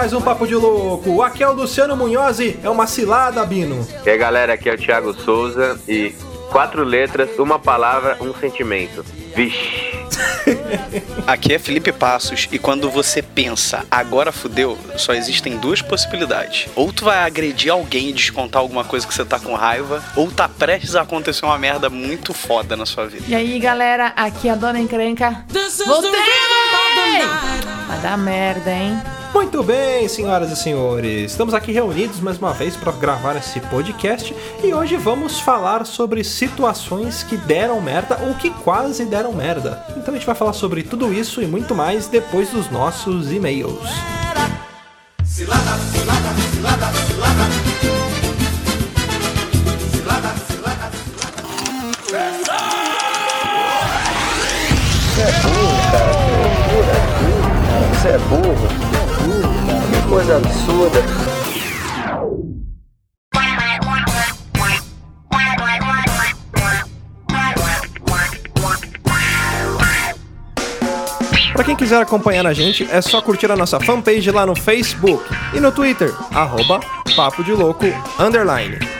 mais um Papo de Louco. Aqui é o Luciano Munhoz e é uma cilada, Bino. E aí, galera, aqui é o Thiago Souza e quatro letras, uma palavra, um sentimento. Vixe. Aqui é Felipe Passos e quando você pensa, agora fudeu, só existem duas possibilidades. Ou tu vai agredir alguém e descontar alguma coisa que você tá com raiva, ou tá prestes a acontecer uma merda muito foda na sua vida. E aí, galera, aqui é a Dona Encrenca. Voltei! Vai dar merda, hein? Muito bem, senhoras e senhores. Estamos aqui reunidos mais uma vez para gravar esse podcast e hoje vamos falar sobre situações que deram merda ou que quase deram merda. Então a gente vai falar sobre tudo isso e muito mais depois dos nossos e-mails. Cilada, cilada, cilada, cilada. Você é burro, cara. É burro. Coisa absurda. Para quem quiser acompanhar a gente, é só curtir a nossa fanpage lá no Facebook e no Twitter, arroba Papo de Louco, underline.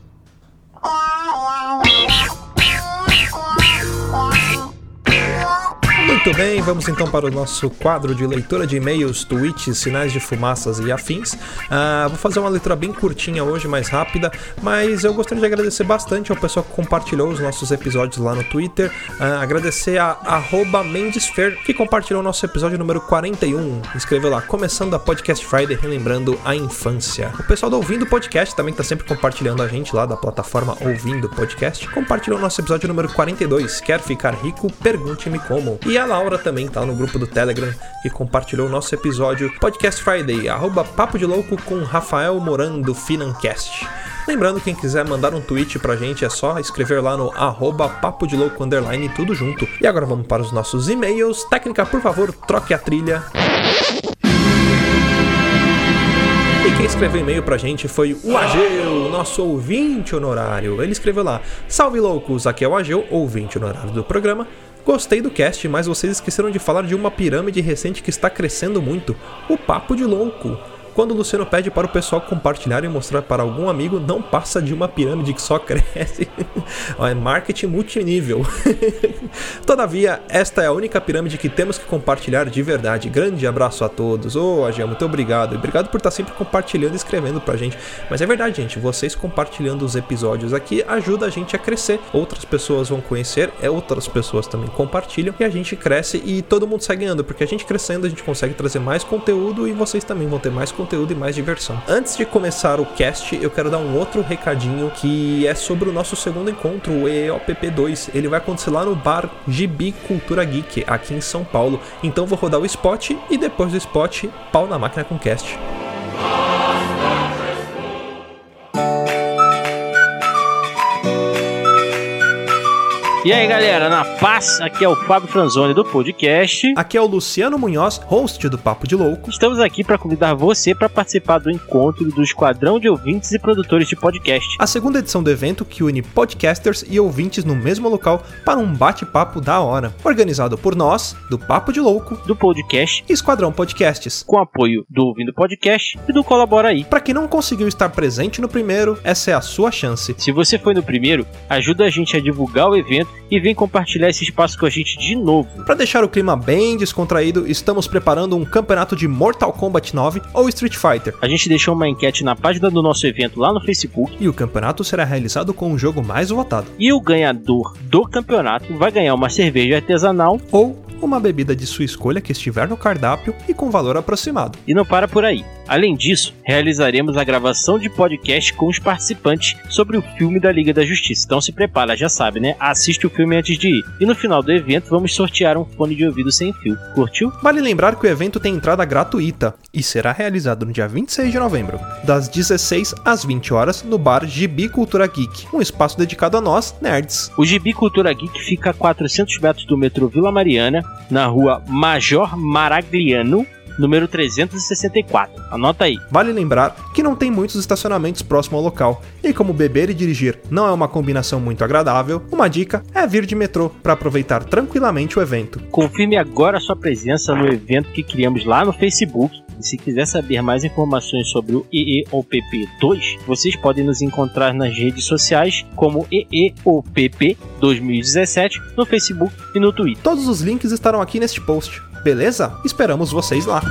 Muito bem, vamos então para o nosso quadro de leitura de e-mails, tweets, sinais de fumaças e afins. Uh, vou fazer uma leitura bem curtinha hoje, mais rápida, mas eu gostaria de agradecer bastante ao pessoal que compartilhou os nossos episódios lá no Twitter. Uh, agradecer a Mendesfer, que compartilhou o nosso episódio número 41. Escreveu lá, começando a Podcast Friday, relembrando a infância. O pessoal do Ouvindo Podcast também está sempre compartilhando a gente lá da plataforma Ouvindo Podcast. Compartilhou o nosso episódio número 42, Quer Ficar Rico? Pergunte-me Como. E a Laura também tá no grupo do Telegram que compartilhou o nosso episódio Podcast Friday, arroba Papo de Louco com Rafael Morando Financast. Lembrando, quem quiser mandar um tweet pra gente é só escrever lá no arroba papo de louco underline tudo junto. E agora vamos para os nossos e-mails. Técnica, por favor, troque a trilha. E quem escreveu e-mail pra gente foi o Ageu, nosso ouvinte honorário. Ele escreveu lá: Salve loucos, aqui é o Ageu, ouvinte honorário do programa. Gostei do cast, mas vocês esqueceram de falar de uma pirâmide recente que está crescendo muito: o Papo de Louco. Quando Luciano pede para o pessoal compartilhar e mostrar para algum amigo, não passa de uma pirâmide que só cresce. é marketing multinível. Todavia, esta é a única pirâmide que temos que compartilhar de verdade. Grande abraço a todos. Ô, oh, muito obrigado. Obrigado por estar sempre compartilhando e escrevendo pra gente. Mas é verdade, gente. Vocês compartilhando os episódios aqui ajuda a gente a crescer. Outras pessoas vão conhecer, é outras pessoas também compartilham e a gente cresce e todo mundo sai ganhando. Porque a gente crescendo, a gente consegue trazer mais conteúdo e vocês também vão ter mais conteúdo conteúdo e mais diversão. Antes de começar o cast, eu quero dar um outro recadinho que é sobre o nosso segundo encontro, o EOPP2. Ele vai acontecer lá no bar Gibi Cultura Geek, aqui em São Paulo. Então vou rodar o spot e depois do spot, pau na máquina com cast. E aí, galera, na paz, aqui é o Fábio Franzoni do podcast. Aqui é o Luciano Munhoz, host do Papo de Louco. Estamos aqui para convidar você para participar do encontro do Esquadrão de Ouvintes e Produtores de Podcast. A segunda edição do evento que une podcasters e ouvintes no mesmo local para um bate-papo da hora. Organizado por nós, do Papo de Louco, do podcast e Esquadrão Podcasts. Com apoio do Ouvindo Podcast e do Colabora aí. Para quem não conseguiu estar presente no primeiro, essa é a sua chance. Se você foi no primeiro, ajuda a gente a divulgar o evento e vem compartilhar esse espaço com a gente de novo. Para deixar o clima bem descontraído, estamos preparando um campeonato de Mortal Kombat 9 ou Street Fighter. A gente deixou uma enquete na página do nosso evento lá no Facebook. E o campeonato será realizado com o jogo mais votado. E o ganhador do campeonato vai ganhar uma cerveja artesanal ou uma bebida de sua escolha que estiver no cardápio e com valor aproximado. E não para por aí. Além disso, realizaremos a gravação de podcast com os participantes sobre o filme da Liga da Justiça. Então se prepara, já sabe, né? Assiste o filme antes de ir. E no final do evento vamos sortear um fone de ouvido sem fio. Curtiu? Vale lembrar que o evento tem entrada gratuita e será realizado no dia 26 de novembro, das 16 às 20 horas, no bar Gibi Cultura Geek, um espaço dedicado a nós, nerds. O Gibi Cultura Geek fica a 400 metros do metrô Vila Mariana, na rua Major Maragliano, número 364. Anota aí. Vale lembrar que não tem muitos estacionamentos próximo ao local, e como beber e dirigir não é uma combinação muito agradável, uma dica é vir de metrô para aproveitar tranquilamente o evento. Confirme agora sua presença no evento que criamos lá no Facebook. E se quiser saber mais informações sobre o EEOPP 2, vocês podem nos encontrar nas redes sociais como EEOPP 2017 no Facebook e no Twitter. Todos os links estarão aqui neste post. Beleza? Esperamos vocês lá.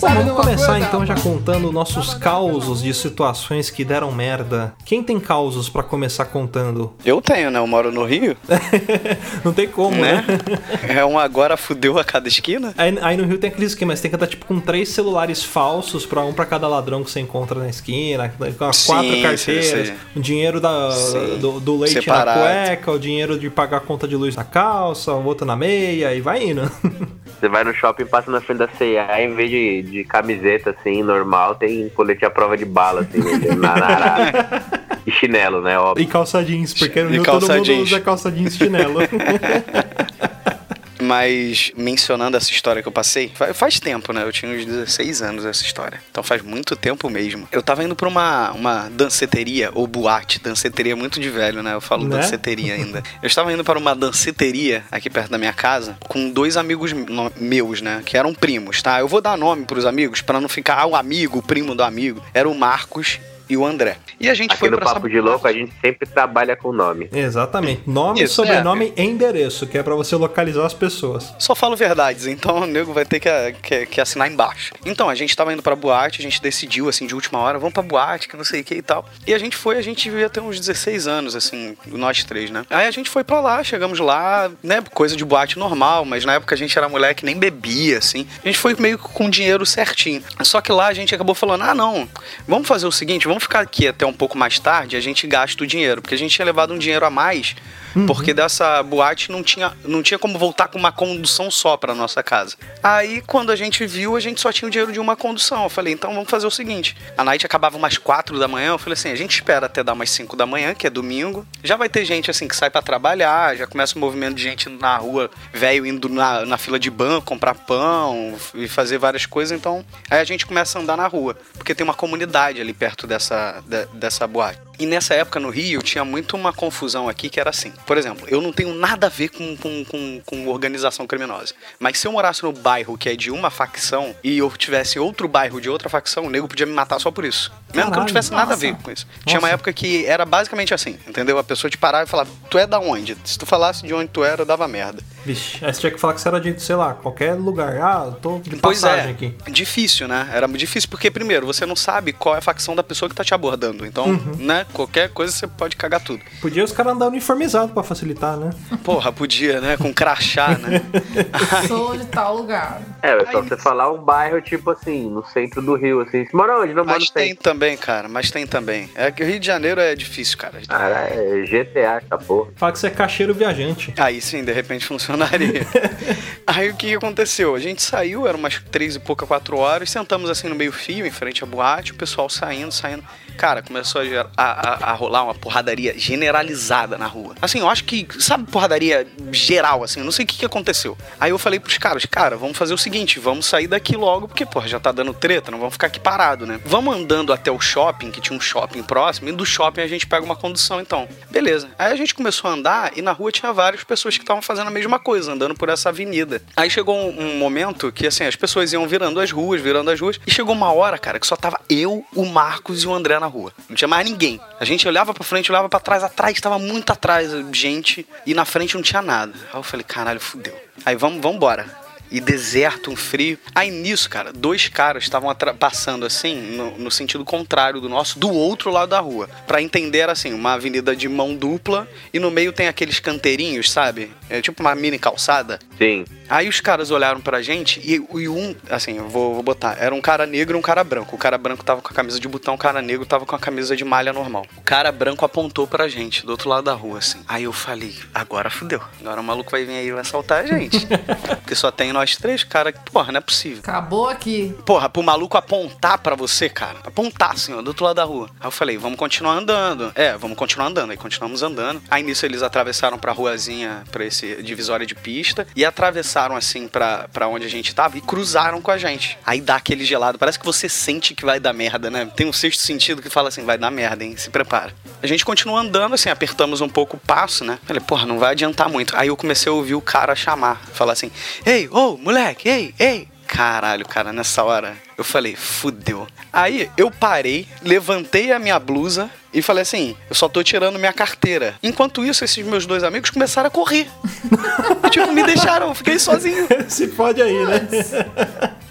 Bom, vamos começar então já contando nossos causos de situações que deram merda. Quem tem causos pra começar contando? Eu tenho, né? Eu moro no Rio, Não tem como, né? né? É um agora fudeu a cada esquina. Aí, aí no Rio tem aquele esquema, você tem que andar tipo com três celulares falsos pra um pra cada ladrão que você encontra na esquina, com as Sim, quatro sim, carteiras, sim. o dinheiro da, Sim. do, do leite Separado. na cueca, o dinheiro de pagar a conta de luz na calça, o outro na meia e vai indo. Você vai no shopping, passa na frente da C&A, em vez de, de camiseta, assim, normal, tem colete à prova de bala, assim, vendendo na, na arara. E chinelo, né, óbvio. E calça jeans, porque no E Rio todo calça mundo jeans. usa calça jeans e chinelo. Mas mencionando essa história que eu passei, fa- faz tempo, né? Eu tinha uns 16 anos essa história. Então faz muito tempo mesmo. Eu tava indo pra uma, uma danceteria, ou boate, danceteria muito de velho, né? Eu falo Né? danceteria ainda. Eu estava indo para uma danceteria aqui perto da minha casa com dois amigos meus, né? Que eram primos, tá? Eu vou dar nome pros amigos pra não ficar ah, o amigo, o primo do amigo. Era o Marcos e o André. E a gente Aqui foi no Papo de Louco, a gente sempre trabalha com nome. Exatamente. Nome, Isso, sobrenome e endereço, que é pra você localizar as pessoas. Só falo verdades, então o nego vai ter que, que, que assinar embaixo. Então, a gente tava indo pra boate, a gente decidiu, assim, de última hora, vamos pra boate, que não sei o que e tal. E a gente foi, a gente devia ter uns 16 anos, assim, nós três, né? Aí a gente foi pra lá, chegamos lá, né, coisa de boate normal, mas na época a gente era moleque, nem bebia, assim. A gente foi meio que com dinheiro certinho. Só que lá a gente acabou falando, ah, não, vamos fazer o seguinte, vamos ficar aqui até um pouco mais tarde, a gente gasta o dinheiro, porque a gente tinha levado um dinheiro a mais, porque dessa boate não tinha, não tinha como voltar com uma condução só pra nossa casa. Aí, quando a gente viu, a gente só tinha o dinheiro de uma condução. Eu falei, então vamos fazer o seguinte: a night acabava umas 4 da manhã. Eu falei assim, a gente espera até dar umas 5 da manhã, que é domingo. Já vai ter gente assim que sai pra trabalhar, já começa um movimento de gente na rua, velho indo na, na fila de banco comprar pão e fazer várias coisas. Então, aí a gente começa a andar na rua, porque tem uma comunidade ali perto dessa, de- dessa boate. E nessa época no Rio tinha muito uma confusão aqui que era assim. Por exemplo, eu não tenho nada a ver com, com, com, com organização criminosa. Mas se eu morasse no bairro que é de uma facção e eu tivesse outro bairro de outra facção, o nego podia me matar só por isso. Mesmo que eu não Caralho, tivesse nada a nossa. ver com isso. Tinha uma Nossa. época que era basicamente assim, entendeu? A pessoa te parava e falava, tu é da onde? Se tu falasse de onde tu era, dava merda. Vixe, aí você tinha que falar que você era de, sei lá, qualquer lugar. Ah, eu tô de Pois passagem é, aqui. difícil, né? Era difícil porque, primeiro, você não sabe qual é a facção da pessoa que tá te abordando. Então, Uhum. né, qualquer coisa você pode cagar tudo. Podia os caras andar uniformizado pra facilitar, né? Porra, podia, né? Com crachá, né? Sou de tal lugar. É, é só você falar um bairro, tipo assim, no centro do Rio, assim. Você mora onde? Não mora no Mas tem centro. também, cara, mas tem também. É que o Rio de Janeiro é difícil, cara. Cara, é GTA essa porra. Fala que você é cacheiro viajante. Aí sim, de repente funcionaria. Aí o que aconteceu? A gente saiu, eram umas três e pouca, quatro horas, sentamos assim no meio fio, em frente à boate, o pessoal saindo, saindo. Cara, começou a, a- a- a rolar uma porradaria generalizada na rua. Assim, eu acho que, sabe, porradaria geral, assim, eu não sei o que, que aconteceu. Aí eu falei pros caras, cara, vamos fazer o seguinte, vamos sair daqui logo, porque, porra, já tá dando treta, não vamos ficar aqui parado, né? Vamos andando até o shopping, que tinha um shopping próximo, e do shopping a gente pega uma condução, então. Beleza. Aí a gente começou a andar e na rua tinha várias pessoas que estavam fazendo a mesma coisa, andando por essa avenida. Aí chegou um, um momento que, assim, as pessoas iam virando as ruas, virando as ruas, e chegou uma hora, cara, que só tava eu, o Marcos e o André na rua. Não tinha mais ninguém. A gente olhava pra frente, olhava pra trás, atrás tava muito atrás gente, e na frente não tinha nada. Aí eu falei, caralho, fudeu. Aí vamos, vamos embora. E deserto, um frio. Aí nisso, cara, dois caras estavam passando assim, no, no sentido contrário do nosso, do outro lado da rua. Pra entender, era assim, uma avenida de mão dupla e no meio tem aqueles canteirinhos, sabe? É tipo uma mini calçada. Sim. Aí os caras olharam pra gente e, e um, assim, eu vou, vou botar, era um cara negro e um cara branco. O cara branco tava com a camisa de botão, o cara negro tava com a camisa de malha normal. O cara branco apontou pra gente, do outro lado da rua, assim. Aí eu falei, agora fudeu. Agora o maluco vai vir aí e vai assaltar a gente. Porque só tem nós três, cara, porra, não é possível. Acabou aqui. Porra, pro maluco apontar pra você, cara. Apontar, assim, ó, do outro lado da rua. Aí eu falei, vamos continuar andando. É, vamos continuar andando. Aí continuamos andando. Aí nisso eles atravessaram pra ruazinha, pra esse divisória de pista. E atravessaram, assim, pra, pra onde a gente tava e cruzaram com a gente. Aí dá aquele gelado. Parece que você sente que vai dar merda, né? Tem um sexto sentido que fala assim, vai dar merda, hein? Se prepara. A gente continua andando, assim, apertamos um pouco o passo, né? Falei, porra, não vai adiantar muito. Aí eu comecei a ouvir o cara chamar. Falar assim, ei, ô, moleque, ei, ei. Caralho, cara, nessa hora eu falei, fudeu. Aí eu parei, levantei a minha blusa e falei assim: eu só tô tirando minha carteira. Enquanto isso, esses meus dois amigos começaram a correr. tipo, me deixaram, eu fiquei sozinho. Se pode aí, né?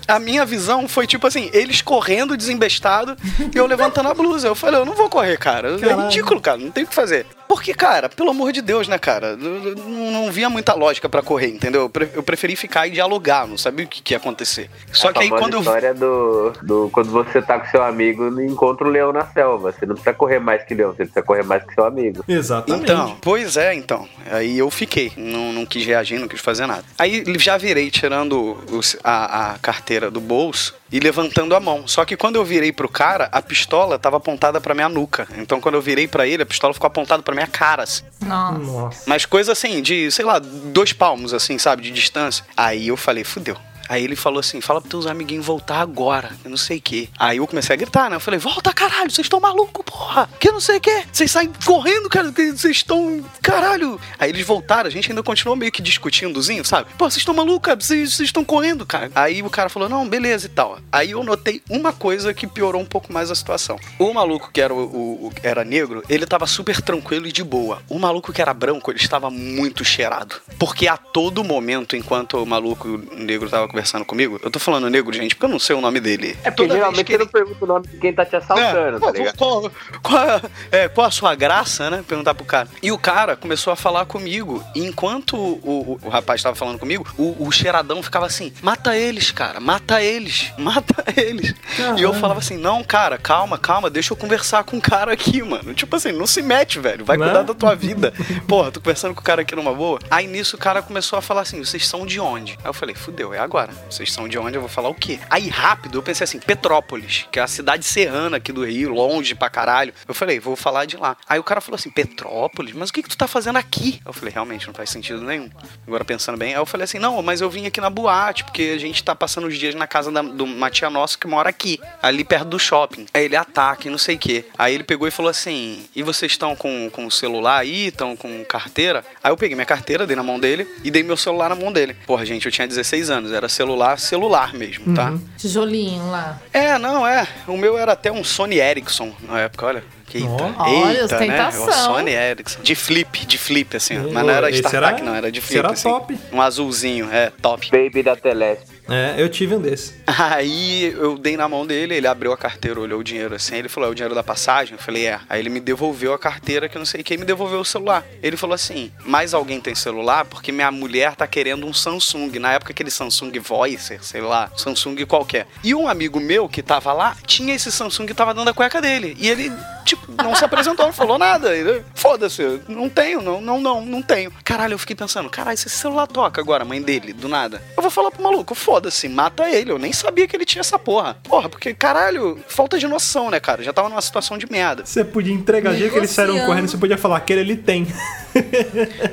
A minha visão foi tipo assim: eles correndo desembestado e eu levantando a blusa. Eu falei: eu não vou correr, cara. É Caralho. ridículo, cara, não tem o que fazer. Porque, cara, pelo amor de Deus, né, cara? Não, não- via muita lógica pra correr, entendeu? Eu, pre- eu preferi ficar e dialogar, não sabia o que, que ia acontecer. Só a que aí quando eu história do, do quando você tá com seu amigo e encontra o leão na selva. Você não precisa correr mais que leão, você precisa correr mais que seu amigo. Exatamente. Então, pois é, então. Aí eu fiquei, não, não quis reagir, não quis fazer nada. Aí já virei tirando os- a, a carteira do bolso e levantando a mão. Só que quando eu virei pro cara, a pistola tava apontada pra minha nuca. Então quando eu virei pra ele, a pistola ficou apontada pra minha cara. assim. Nossa. Nossa. Mas coisa assim, de, sei lá, dois palmos, assim, sabe, de distância. Aí eu falei, fudeu. Aí ele falou assim: fala pros teus amiguinhos voltar agora, eu não sei o quê. Aí eu comecei a gritar, né? Eu falei: volta caralho, vocês estão malucos, porra, que não sei o quê. Vocês saem correndo, cara, vocês estão. Caralho. Aí eles voltaram, a gente ainda continuou meio que discutindozinho, sabe? Pô, vocês estão malucos, cara, vocês estão correndo, cara. Aí o cara falou: não, beleza e tal. Aí eu notei uma coisa que piorou um pouco mais a situação. O maluco que era, o, o- o- era negro, ele tava super tranquilo e de boa. O maluco que era branco, ele estava muito cheirado. Porque a todo momento, enquanto o maluco negro tava conversando comigo, eu tô falando negro, gente, porque eu não sei o nome dele. É porque Toda geralmente que ele- não pergunta o nome de quem tá te assaltando, é, tá ligado? Qual, qual, é, qual a sua graça, né? Perguntar pro cara. E o cara começou a falar comigo. E enquanto o, o, o rapaz tava falando comigo, o, o cheiradão ficava assim: mata eles, cara, mata eles, mata eles. E eu falava assim: não, cara, calma, calma, deixa eu conversar com o cara aqui, mano. Tipo assim, não se mete, velho. Vai Né? cuidar da tua vida. Porra, tô conversando com o cara aqui numa boa. Aí nisso o cara começou a falar assim: vocês são de onde? Aí eu falei: fudeu, é agora. Vocês são de onde? Eu vou falar o quê? Aí rápido eu pensei assim: Petrópolis, que é a cidade serrana aqui do Rio, longe pra caralho. Eu falei: vou falar de lá. Aí o cara falou assim: Petrópolis? Mas o que, que tu tá fazendo aqui? Eu falei: realmente não faz sentido nenhum. Agora pensando bem, aí eu falei assim: não, mas eu vim aqui na boate, porque a gente tá passando os dias na casa da, de uma tia nossa que mora aqui, ali perto do shopping. Aí ele ataca e não sei o quê. Aí ele pegou e falou assim: e vocês estão com, com o celular aí? Estão com carteira? Aí eu peguei minha carteira, dei na mão dele e dei meu celular na mão dele. Porra, gente, eu tinha 16 anos, era celular, celular mesmo, tá? Tijolinho lá. É, não, é. O meu era até um Sony Ericsson na época, olha. Eita. Olha, eita, ostentação. né? O Sony Ericsson. De flip, de flip, assim. ó. Mas não era era- não, era de flip, era assim. top. Um azulzinho, é, top. Baby da Telesp. É, eu tive um desse. Aí eu dei na mão dele, ele abriu a carteira, olhou o dinheiro assim, ele falou, é o dinheiro da passagem? Eu falei, é. Aí ele me devolveu a carteira, que eu não sei quem, me devolveu o celular. Ele falou assim, mais alguém tem celular? Porque minha mulher tá querendo um Samsung. Na época aquele Samsung Voicer, sei lá, Samsung qualquer. E um amigo meu que tava lá, tinha esse Samsung e tava dando a cueca dele. E ele, tipo, não se apresentou, não falou nada. Foda-se, não tenho, não, não, não, não tenho. Caralho, eu fiquei pensando, caralho, se esse celular toca agora, mãe dele, do nada. Eu vou falar pro maluco, foda-se, mata ele. Eu nem sabia que ele tinha essa porra. Porra, porque, caralho, falta de noção, né, cara? Já tava numa situação de merda. Você podia entregar, dia que eles saíram correndo, você podia falar, aquele ele tem.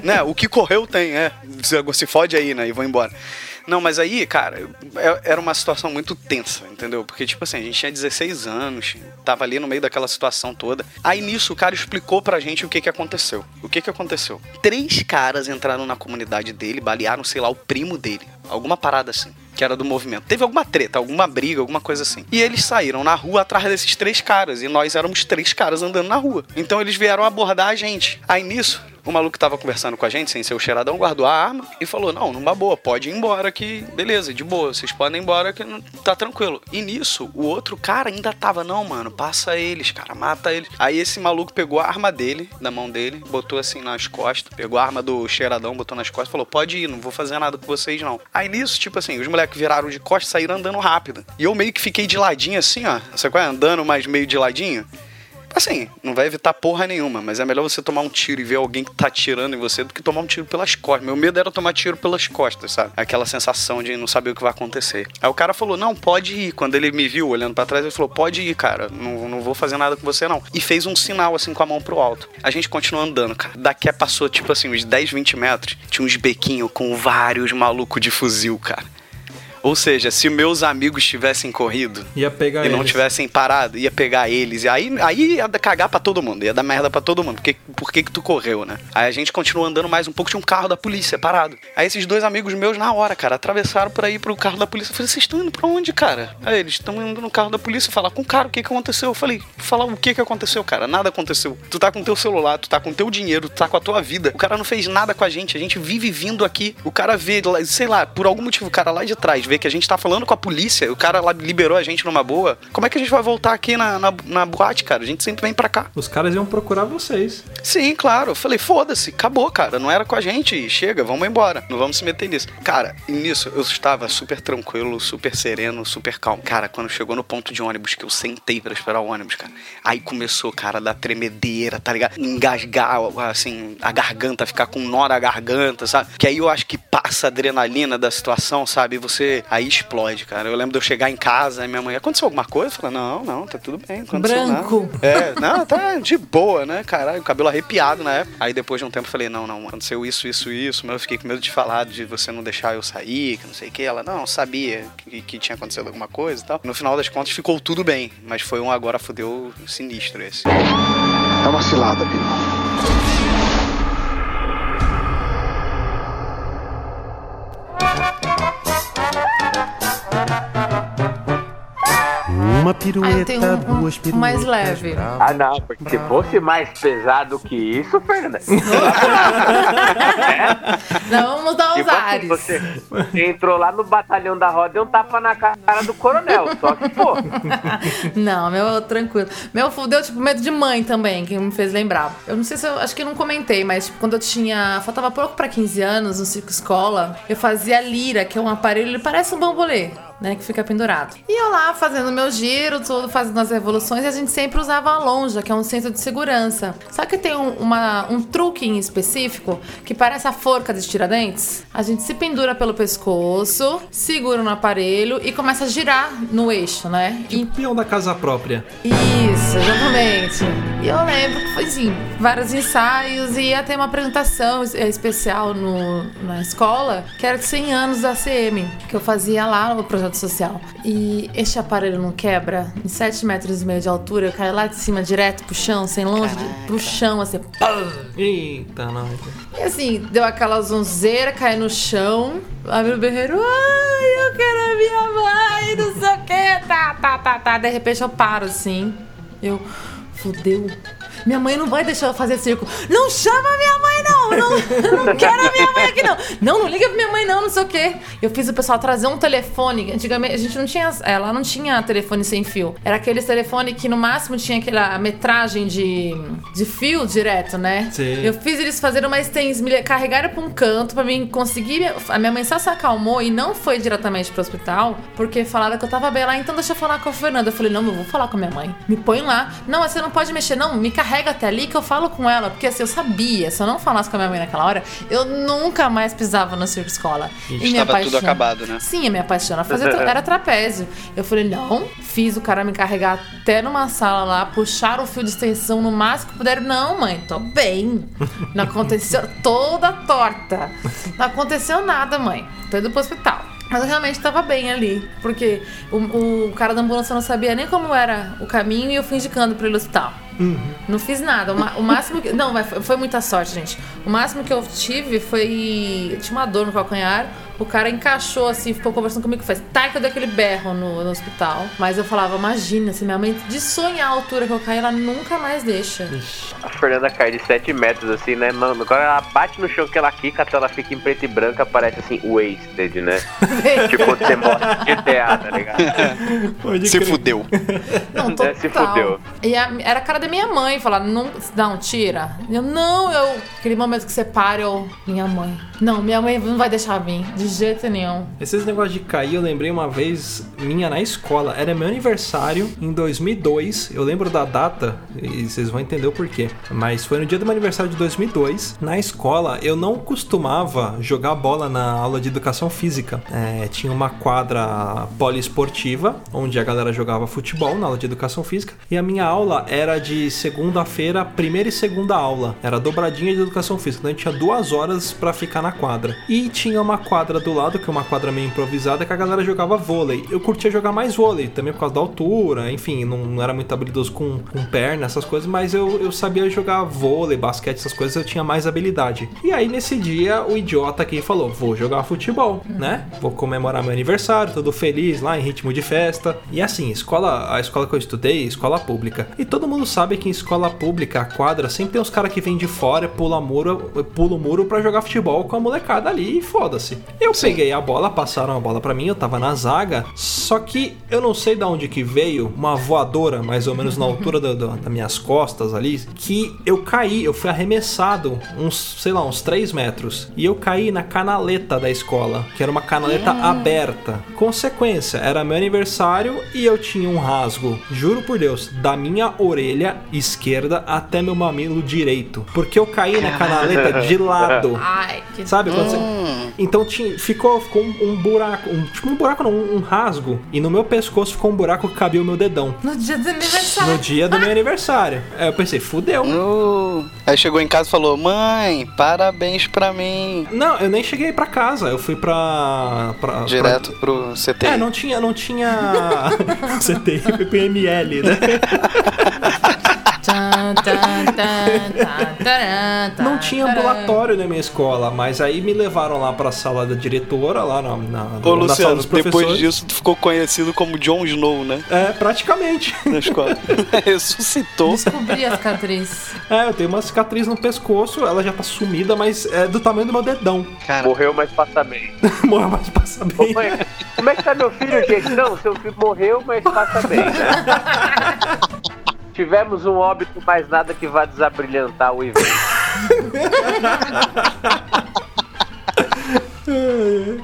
né? O que correu tem, é. Se- Se fode aí, né? E vou embora. Não, mas aí, cara, é- era uma situação muito tensa, entendeu? Porque, tipo assim, a gente tinha 16 anos, tava ali no meio daquela situação toda. Aí nisso o cara explicou pra gente o que que aconteceu. O que que aconteceu? Três caras entraram na comunidade dele, balearam, sei lá, o primo dele. Alguma parada assim. Que era do movimento. Teve alguma treta, alguma briga, alguma coisa assim. E eles saíram na rua atrás desses três caras. E nós éramos três caras andando na rua. Então eles vieram abordar a gente. Aí nisso, O maluco tava conversando com a gente, sem ser o cheiradão, guardou a arma e falou: Não, numa boa, pode ir embora que, beleza, de boa, vocês podem ir embora que não- tá tranquilo. E nisso, o outro cara ainda tava: Não, mano, passa eles, cara, mata eles. Aí esse maluco pegou a arma dele, da mão dele, botou assim nas costas, pegou a arma do cheiradão, botou nas costas falou: Pode ir, não vou fazer nada com vocês não. Aí nisso, tipo assim, os moleques viraram de costas e saíram andando rápido. E eu meio que fiquei de ladinho assim, ó, sabe qual é? Andando, mas meio de ladinho. Assim, não vai evitar porra nenhuma, mas é melhor você tomar um tiro e ver alguém que tá atirando em você do que tomar um tiro pelas costas. Meu medo era tomar tiro pelas costas, sabe? Aquela sensação de não saber o que vai acontecer. Aí o cara falou: Não, pode ir. Quando ele me viu olhando pra trás, ele falou: Pode ir, cara, não, não vou fazer nada com você não. E fez um sinal assim com a mão pro alto. A gente continuou andando, cara. Daqui passou, tipo assim, uns 10, 20 metros. Tinha uns bequinhos com vários malucos de fuzil, cara. Ou seja, se meus amigos tivessem corrido, Ia pegar e não eles. tivessem parado, ia pegar eles. E aí, aí ia cagar pra todo mundo, ia dar merda pra todo mundo. Porque, por que que tu correu, né? Aí a gente continuou andando mais um pouco, tinha um carro da polícia parado. Aí esses dois amigos meus, na hora, cara, atravessaram pra ir pro carro da polícia. Eu falei, vocês estão indo pra onde, cara? Aí eles estão indo no carro da polícia falar com o cara, o que que aconteceu? Eu falei, falar o que que aconteceu, cara? Nada aconteceu. Tu tá com teu celular, tu tá com teu dinheiro, tu tá com a tua vida. O cara não fez nada com a gente, a gente vive vindo aqui. O cara vê, sei lá, por algum motivo, o cara lá de trás vê que a gente tá falando com a polícia, o cara lá liberou a gente numa boa. Como é que a gente vai voltar aqui na, na, na boate, cara? A gente sempre vem pra cá. Os caras iam procurar vocês. Sim, claro. Eu falei, foda-se, acabou, cara. Não era com a gente. Chega, vamos embora. Não vamos se meter nisso. Cara, nisso eu estava super tranquilo, super sereno, super calmo. Cara, quando chegou no ponto de ônibus, que eu sentei pra esperar o ônibus, cara. Aí começou, cara, da tremedeira, tá ligado? Engasgar, assim, a garganta, ficar com nó na garganta, sabe? Que aí eu acho que passa a adrenalina da situação, sabe? E você aí explode, cara. Eu lembro de eu chegar em casa e minha mãe, aconteceu alguma coisa? Eu falei, não, não, tá tudo bem. aconteceu nada." Branco. É, não, tá de boa, né? Caralho, cabelo arrepiado na época. Aí depois de um tempo eu falei, não, não, aconteceu isso, isso, isso, mas eu fiquei com medo de falar, de você não deixar eu sair, que não sei o que. Ela, não, sabia que, que tinha acontecido alguma coisa e tal. No final das contas ficou tudo bem, mas foi um agora fudeu sinistro esse. É uma cilada, Pino. Uma Ah, eu pirueta, tenho um, duas piruetas. mais leve. Ah, não, porque se fosse mais pesado que isso, Fernanda. Não, vamos dar uns Tipo ares. você, você entrou lá no batalhão da roda e um tapa na cara do coronel. Só se for. Não, meu, tranquilo. Meu deu, tipo, medo de mãe também, que me fez lembrar. Eu não sei se eu. Acho que eu não comentei, mas, tipo, quando eu tinha. Faltava pouco pra 15 anos, no circo escola, eu fazia lira, que é um aparelho, ele parece um bambolê. Né, que fica pendurado. E eu lá fazendo meu giro, todo fazendo as revoluções, e a gente sempre usava a lonja, que é um centro de segurança. Só que tem um, uma, um truque em específico que parece a forca de tiradentes. A gente se pendura pelo pescoço, segura no aparelho e começa a girar no eixo, né? E Tipo peão da casa própria. isso, exatamente. E eu lembro que foi assim, vários ensaios e ia ter uma apresentação es- eh, especial no, na escola, que era de 100 anos da CM, que eu fazia lá no projeto social. E este aparelho não quebra, em 7 metros e meio de altura, eu caio lá de cima direto pro chão, sem longe, de- pro chão, assim, pam! Eita, não. E assim, deu aquela zonzeira, cai no chão, abre o berreiro, ai, eu quero a minha mãe, não sei o que, tá, tá, tá, tá. De repente eu paro assim, eu, fudeu. Minha mãe não vai deixar eu fazer circo. Não chama minha mãe, não! Não, não quero a minha mãe aqui, não! Não, não liga pra minha mãe, não, não sei o quê. Eu fiz o pessoal trazer um telefone. Antigamente, a gente não tinha. Ela não tinha telefone sem fio. Era aqueles telefone que no máximo tinha aquela metragem de, de fio direto, né? Sim. Eu fiz eles fazerem uma extensão, me carregaram pra um canto pra mim conseguir. A minha mãe só se acalmou e não foi diretamente pro hospital, porque falaram que eu tava bem lá, então deixa eu falar com a Fernanda. Eu falei, não, eu vou falar com a minha mãe. Me põe lá. Não, mas você não pode mexer, não, me carrega até ali que eu falo com ela. Porque assim, eu sabia, se eu não falasse com a minha mãe naquela hora, eu nunca mais pisava no circo escola. E minha Estava tudo paixão- acabado, né? Sim, a minha paixão tra- era trapézio. Eu falei, não, fiz o cara me carregar até numa sala lá, puxar o fio de extensão no máximo que puderam. Não, mãe, tô bem. Não aconteceu toda torta. Não aconteceu nada, mãe. Tô indo pro hospital. Mas eu realmente tava bem ali. Porque o, o cara da ambulância não sabia nem como era o caminho e eu fui indicando pra ele hospital. Não fiz nada. O, o máximo que. Não, foi muita sorte, gente. O máximo que eu tive foi. Tinha uma dor no calcanhar. O cara encaixou assim, ficou conversando comigo, fez tá que eu dei aquele berro no, no hospital. Mas eu falava, imagina, se minha mãe de sonhar a altura que eu caí, ela nunca mais deixa. A Fernanda cai de 7 metros, assim, né? Mano, quando ela bate no chão que ela quica, até ela fica em preto e branco, aparece assim, wasted, né? tipo, você morre de GTA, tá ligado? Pode Se crer. fudeu. Não, É, total. se fudeu. E a- era a cara da minha mãe, falar, não, não, tira. Eu, não, eu. Aquele momento que você para, eu. Minha mãe. Não, minha mãe não vai deixar vir, de jeito nenhum. Esses negócios de cair, eu lembrei uma vez minha na escola. Era meu aniversário em 2002. Eu lembro da data e vocês vão entender o porquê. Mas foi no dia do meu aniversário de 2002. Na escola, eu não costumava jogar bola na aula de educação física. É, tinha uma quadra poliesportiva, onde a galera jogava futebol na aula de educação física. E a minha aula era de segunda-feira, primeira e segunda aula. Era dobradinha de educação física. Então a gente tinha duas horas pra ficar na quadra. E tinha uma quadra do lado, que é uma quadra meio improvisada, que a galera jogava vôlei. Eu curtia jogar mais vôlei, também por causa da altura, enfim, não, não era muito habilidoso com, com perna, essas coisas, mas eu, eu sabia jogar vôlei, basquete, essas coisas, eu tinha mais habilidade. E aí nesse dia, o idiota aqui falou: vou jogar futebol, né? Vou comemorar meu aniversário, todo feliz lá em ritmo de festa. E assim, escola, a escola que eu estudei, escola pública. E todo mundo sabe que em escola pública, a quadra, sempre tem uns caras que vêm de fora, pula muro, pula o muro pra jogar futebol com a molecada ali e foda-se. Eu peguei a bola, passaram a bola pra mim, eu tava na zaga, só que eu não sei de onde que veio uma voadora, mais ou menos na altura do- do- das minhas costas ali, que eu caí, eu fui arremessado uns, sei lá, uns 3 metros. E eu caí na canaleta da escola, que era uma canaleta aberta. Consequência, era meu aniversário e eu tinha um rasgo, juro por Deus, da minha orelha esquerda até meu mamilo direito. Porque eu caí na canaleta de lado. Ai, que. Sabe? Você- Então tinha, ficou, ficou um, um buraco, um, tipo um buraco não, um, um rasgo. E no meu pescoço ficou um buraco que cabia o meu dedão. No dia do aniversário. No dia do meu aniversário. Aí eu pensei, fudeu. Uh, Aí chegou em casa e falou: Mãe, parabéns pra mim. Não, eu nem cheguei pra casa. Eu fui pra. pra Direto pro CT. Pra... É, não tinha, não tinha. CTI foi ML, né? Não tinha ambulatório na minha escola, mas aí me levaram lá pra sala da diretora, lá na, na, Ô, na sala Luciano, dos depois professores. disso tu ficou conhecido como Jon Snow, né? É, praticamente. Na escola. Ressuscitou. Descobri a cicatriz. É, eu tenho uma cicatriz no pescoço, ela já tá sumida, mas é do tamanho do meu dedão. Cara, Morreu, mas passa bem. Morreu, mas passa Ô, bem. mãe, como é que tá meu filho, gente? Não, seu filho morreu, mas passa bem, né? Tivemos um óbito, mas nada que vá desabrilhantar o evento.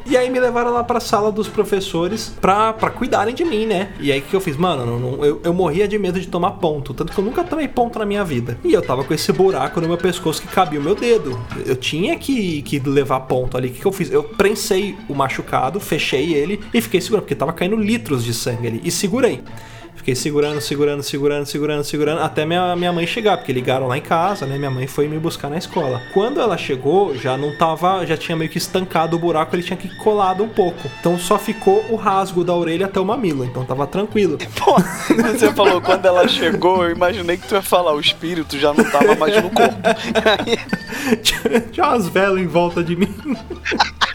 E aí me levaram lá pra sala dos professores pra, pra cuidarem de mim, né? E aí o que eu fiz? Mano, eu, eu morria de medo de tomar ponto. Tanto que eu nunca tomei ponto na minha vida. E eu tava com esse buraco no meu pescoço que cabia o meu dedo. Eu tinha que, que levar ponto ali. O que, que eu fiz? Eu prensei o machucado, fechei ele e fiquei segurando, porque tava caindo litros de sangue ali. E segurei. Fiquei segurando, segurando, segurando, segurando, segurando, até minha, minha mãe chegar, porque ligaram lá em casa, né? Minha mãe foi me buscar na escola. Quando ela chegou, já não tava, já tinha meio que estancado o buraco, ele tinha que colado um pouco. Então só ficou o rasgo da orelha até o mamilo, então tava tranquilo. pô, você falou quando ela chegou, eu imaginei que tu ia falar, o espírito já não tava mais no corpo. Tinha umas velas em volta de mim.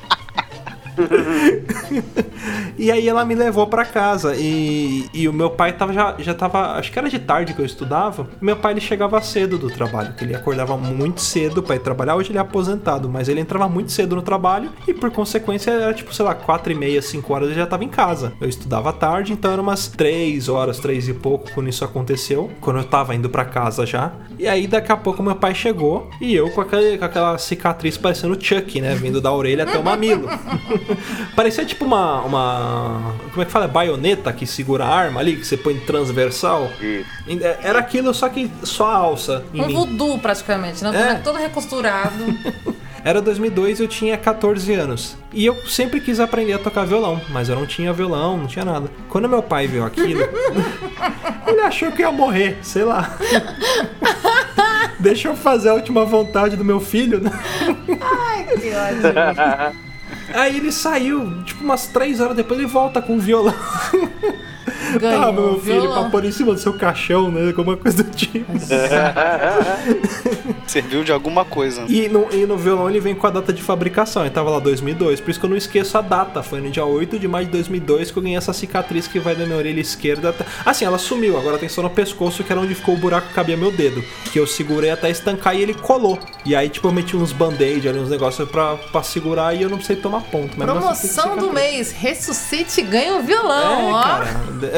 e aí ela me levou pra casa e, e o meu pai tava já, já tava, acho que era de tarde que eu estudava. Meu pai ele chegava cedo do trabalho, que ele acordava muito cedo pra ir trabalhar. Hoje ele é aposentado, mas ele entrava muito cedo no trabalho e por consequência era tipo, sei lá, quatro e meia, cinco horas ele já tava em casa. Eu estudava tarde, então era umas três horas, três e pouco quando isso aconteceu, quando eu tava indo pra casa já. E aí daqui a pouco meu pai chegou e eu com, aquele, com aquela cicatriz parecendo Chuck, né, vindo da orelha até o mamilo. Parecia tipo uma, uma. Como é que fala? Baioneta que segura a arma ali, que você põe transversal. Isso. Era aquilo, só que só a alça em Um mim. voodoo, praticamente, né? É. todo recosturado. Era 2002 eu tinha 14 anos. E eu sempre quis aprender a tocar violão, mas eu não tinha violão, não tinha nada. Quando meu pai viu aquilo, ele achou que eu ia morrer, sei lá. Deixa eu fazer a última vontade do meu filho, né? que ótimo. Aí ele saiu, tipo, umas três horas depois ele volta com o violão. Ganhou Ah, meu filho, violão. pra pôr em cima do seu caixão, né? Alguma coisa do tipo. Serviu de alguma coisa. E no, e no violão ele vem com a data de fabricação, ele tava lá 2002, por isso que eu não esqueço a data. Foi no dia 8 de maio de 2002 que eu ganhei essa cicatriz que vai da minha orelha esquerda até. Assim, ela sumiu, agora tem só no pescoço, que era onde ficou o buraco que cabia meu dedo. Que eu segurei até estancar e ele colou. E aí, tipo, eu meti uns band-aid ali, uns negócios pra, pra segurar e eu não precisei tomar ponto. Assim, Promoção do mês. Ressuscite e ganha um violão, É, ó. cara,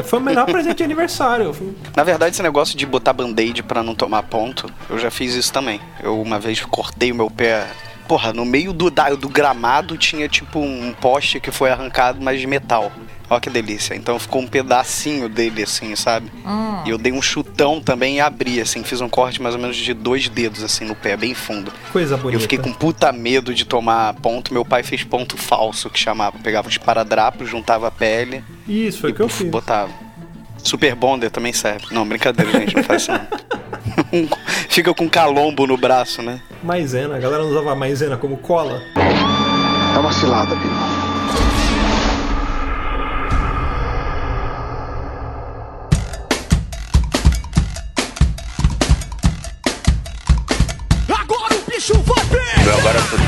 foi o melhor presente de aniversário. Na verdade, esse negócio de botar band-aid pra não tomar ponto, eu já fiz isso também. Eu uma vez cortei o meu pé. Porra, no meio do, da- do gramado tinha tipo um poste que foi arrancado, mas de metal. Olha que delícia. Então ficou um pedacinho dele, assim, sabe? E eu dei um chutão também e abri, assim. Fiz um corte mais ou menos de dois dedos, assim, no pé, bem fundo. Coisa bonita. Eu fiquei com puta medo de tomar ponto. Meu pai fez ponto falso, que chamava. Pegava os paradrapos, juntava a pele Isso, foi o que eu fiz. botava. Super Bonder também serve. Não, brincadeira, gente, não faz isso não. Fica com calombo no braço, né? Maisena, a galera não usava maisena como cola. É uma cilada, Pino.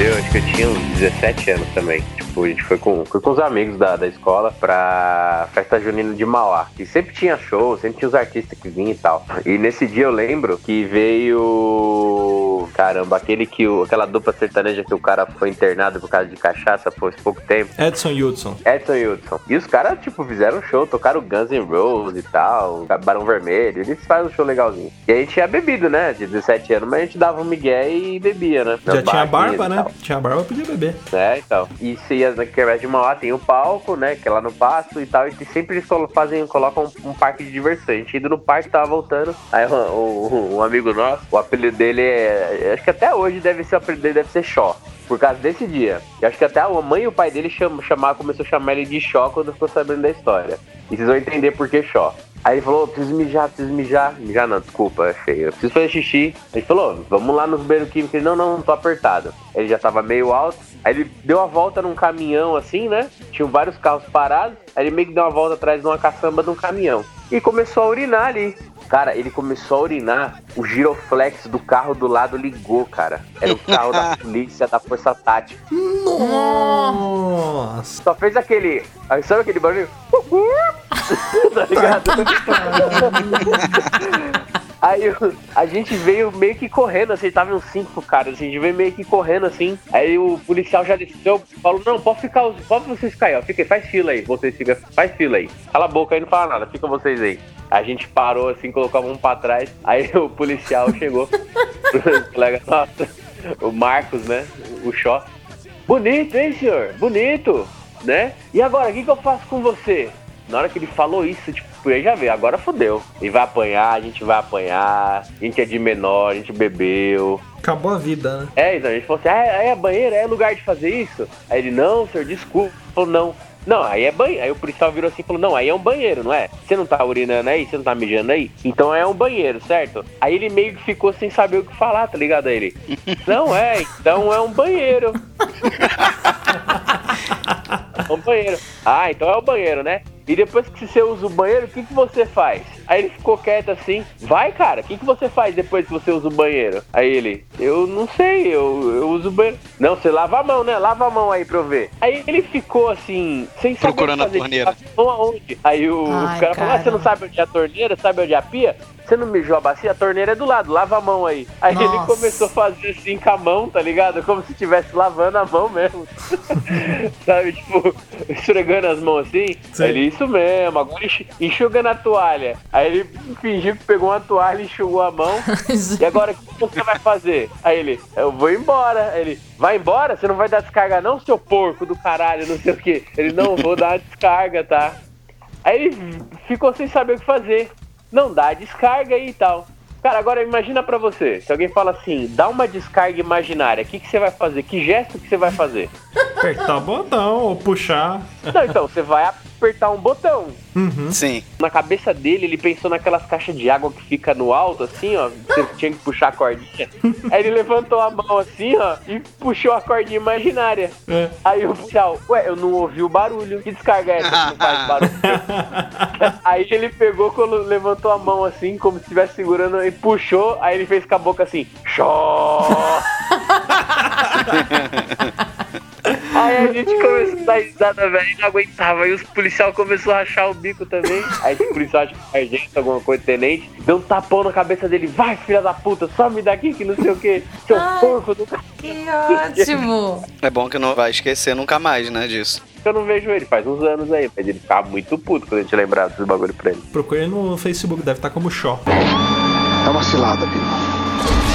Fudeu, acho que eu tinha uns 17 anos também. Tipo, a gente foi com, foi com os amigos da, da escola pra festa junina de Mauá. E sempre tinha show, sempre tinha os artistas que vinham e tal. E nesse dia eu lembro que veio. Caramba, aquele que. O, aquela dupla sertaneja que o cara foi internado por causa de cachaça por pouco tempo. Edson Hudson. Edson e Hudson. E os caras, tipo, fizeram um show, tocaram Guns N' Roses e tal, Barão Vermelho, eles fazem um show legalzinho. E a gente tinha bebido, né? De 17 anos, mas a gente dava um migué e bebia, né? Já tinha barba, né? Tinha barba, podia beber. É, então. E se ia na de Mauá, tem o palco, né? Que é lá no pasto e tal. E sempre eles fazem, colocam um, um parque de diversão. A gente indo no parque, tava voltando. Aí o- um amigo nosso, o apelido dele é. Acho que até hoje deve ser o apelido dele, deve ser Xó. Por causa desse dia. Eu acho que até a mãe e o pai dele cham, chamar, começou a chamar ele de Xó quando ficou sabendo da história. E vocês vão entender por que Xó. Aí ele falou, preciso mijar, preciso mijar. Mijar não, desculpa, é feio. Eu preciso fazer xixi. Ele falou, vamos lá nos banheiros químicos. Ele, não, não, tô apertado. Ele já tava meio alto. Aí ele deu a volta num caminhão assim, né? Tinham vários carros parados. Aí ele meio que deu uma volta atrás de uma caçamba de um caminhão. E começou a urinar ali. Cara, ele começou a urinar, o giroflex do carro do lado ligou, cara. Era o carro da polícia, da Força Tática. Nossa. Só fez aquele. aí Sabe aquele barulho? tá ligado? Aí a gente veio meio que correndo, assim, tava uns cinco caras, assim, a gente veio meio que correndo assim. Aí o policial já desceu, falou: Não, pode ficar, pode vocês ficar aí, ó, fica aí, faz fila aí, vocês ficam, faz fila aí. Cala a boca aí, não fala nada, fica vocês aí. A gente parou assim, colocou a mão pra trás, aí o policial chegou colega nosso, o Marcos, né? O Xó. Bonito, hein, senhor? Bonito, né? E agora, o que, que eu faço com você? Na hora que ele falou isso, tipo, aí já veio, agora fodeu. Ele vai apanhar, a gente vai apanhar, a gente é de menor, a gente bebeu. Acabou a vida, né? É, então a gente falou assim, ah, aí é banheiro, é lugar de fazer isso? Aí ele, não, senhor, desculpa. Ele falou, não. Não, aí é banheiro. Aí o policial virou assim e falou, não, aí é um banheiro, não é? Você não tá urinando aí? Você não tá mijando aí? Então é um banheiro, certo? Aí ele meio que ficou sem saber o que falar, tá ligado? Aí ele, não é, então é um banheiro. É um banheiro. Ah, então é o banheiro, né? E depois que você usa o banheiro, o que, que você faz? Aí ele ficou quieto assim. Vai, cara, o que, que você faz depois que você usa o banheiro? Aí ele, eu não sei, eu, eu uso o banheiro. Não, você lava a mão, né? Lava a mão aí pra eu ver. Aí ele ficou assim, sem saber Procurando a torneira. Vão aonde? Aí o, Ai, o cara falou, ah, você não cara. sabe onde é a torneira? Sabe onde é a pia? Você não mijou a bacia? A torneira é do lado, lava a mão aí. Aí ele Nossa. começou a fazer assim com a mão, tá ligado? Como se estivesse lavando a mão mesmo. Sabe, tipo, esfregando as mãos assim. Sim. Aí ele, isso mesmo, agora enxu- enxugando a toalha. Aí ele fingiu que pegou uma toalha e enxugou a mão. E agora, o que você vai fazer? Aí ele, eu vou embora. Aí ele, vai embora? Você não vai dar descarga não, seu porco do caralho, não sei o quê. Ele, não, vou dar uma descarga, tá? Aí ele ficou sem saber o que fazer. Não, dá a descarga aí e tal. Cara, agora imagina pra você, se alguém fala assim, dá uma descarga imaginária, o que, que você vai fazer? Que gesto que você vai fazer? Apertar o botão ou puxar. Não, então, você vai, apertar um botão. Sim. Na cabeça dele, ele pensou naquelas caixas de água que fica no alto, assim, ó. Você tinha que puxar a cordinha. Aí ele levantou a mão assim, ó, e puxou a cordinha imaginária. É. Aí o policial, ué, eu não ouvi o barulho. Que descarga é essa que não faz barulho? aí ele pegou, quando levantou a mão assim, como se estivesse segurando, e puxou. Aí ele fez com a boca assim, xó. Aí a gente começou a dar risada, velho, não aguentava. Aí os policiais começaram a rachar o bico também. Aí os policiais, acho que sargento, alguma coisa, tenente, deu um tapão na cabeça dele. Vai, filha da puta, some daqui que não sei o que. Seu Ai. porco do c... Que ótimo! É bom que não vai esquecer nunca mais, né, disso. Eu não vejo ele, faz uns anos aí. Mas ele ficava muito puto quando a gente lembrava desse bagulho pra ele. Procure no Facebook, deve estar como Shaw. É uma cilada, Bill.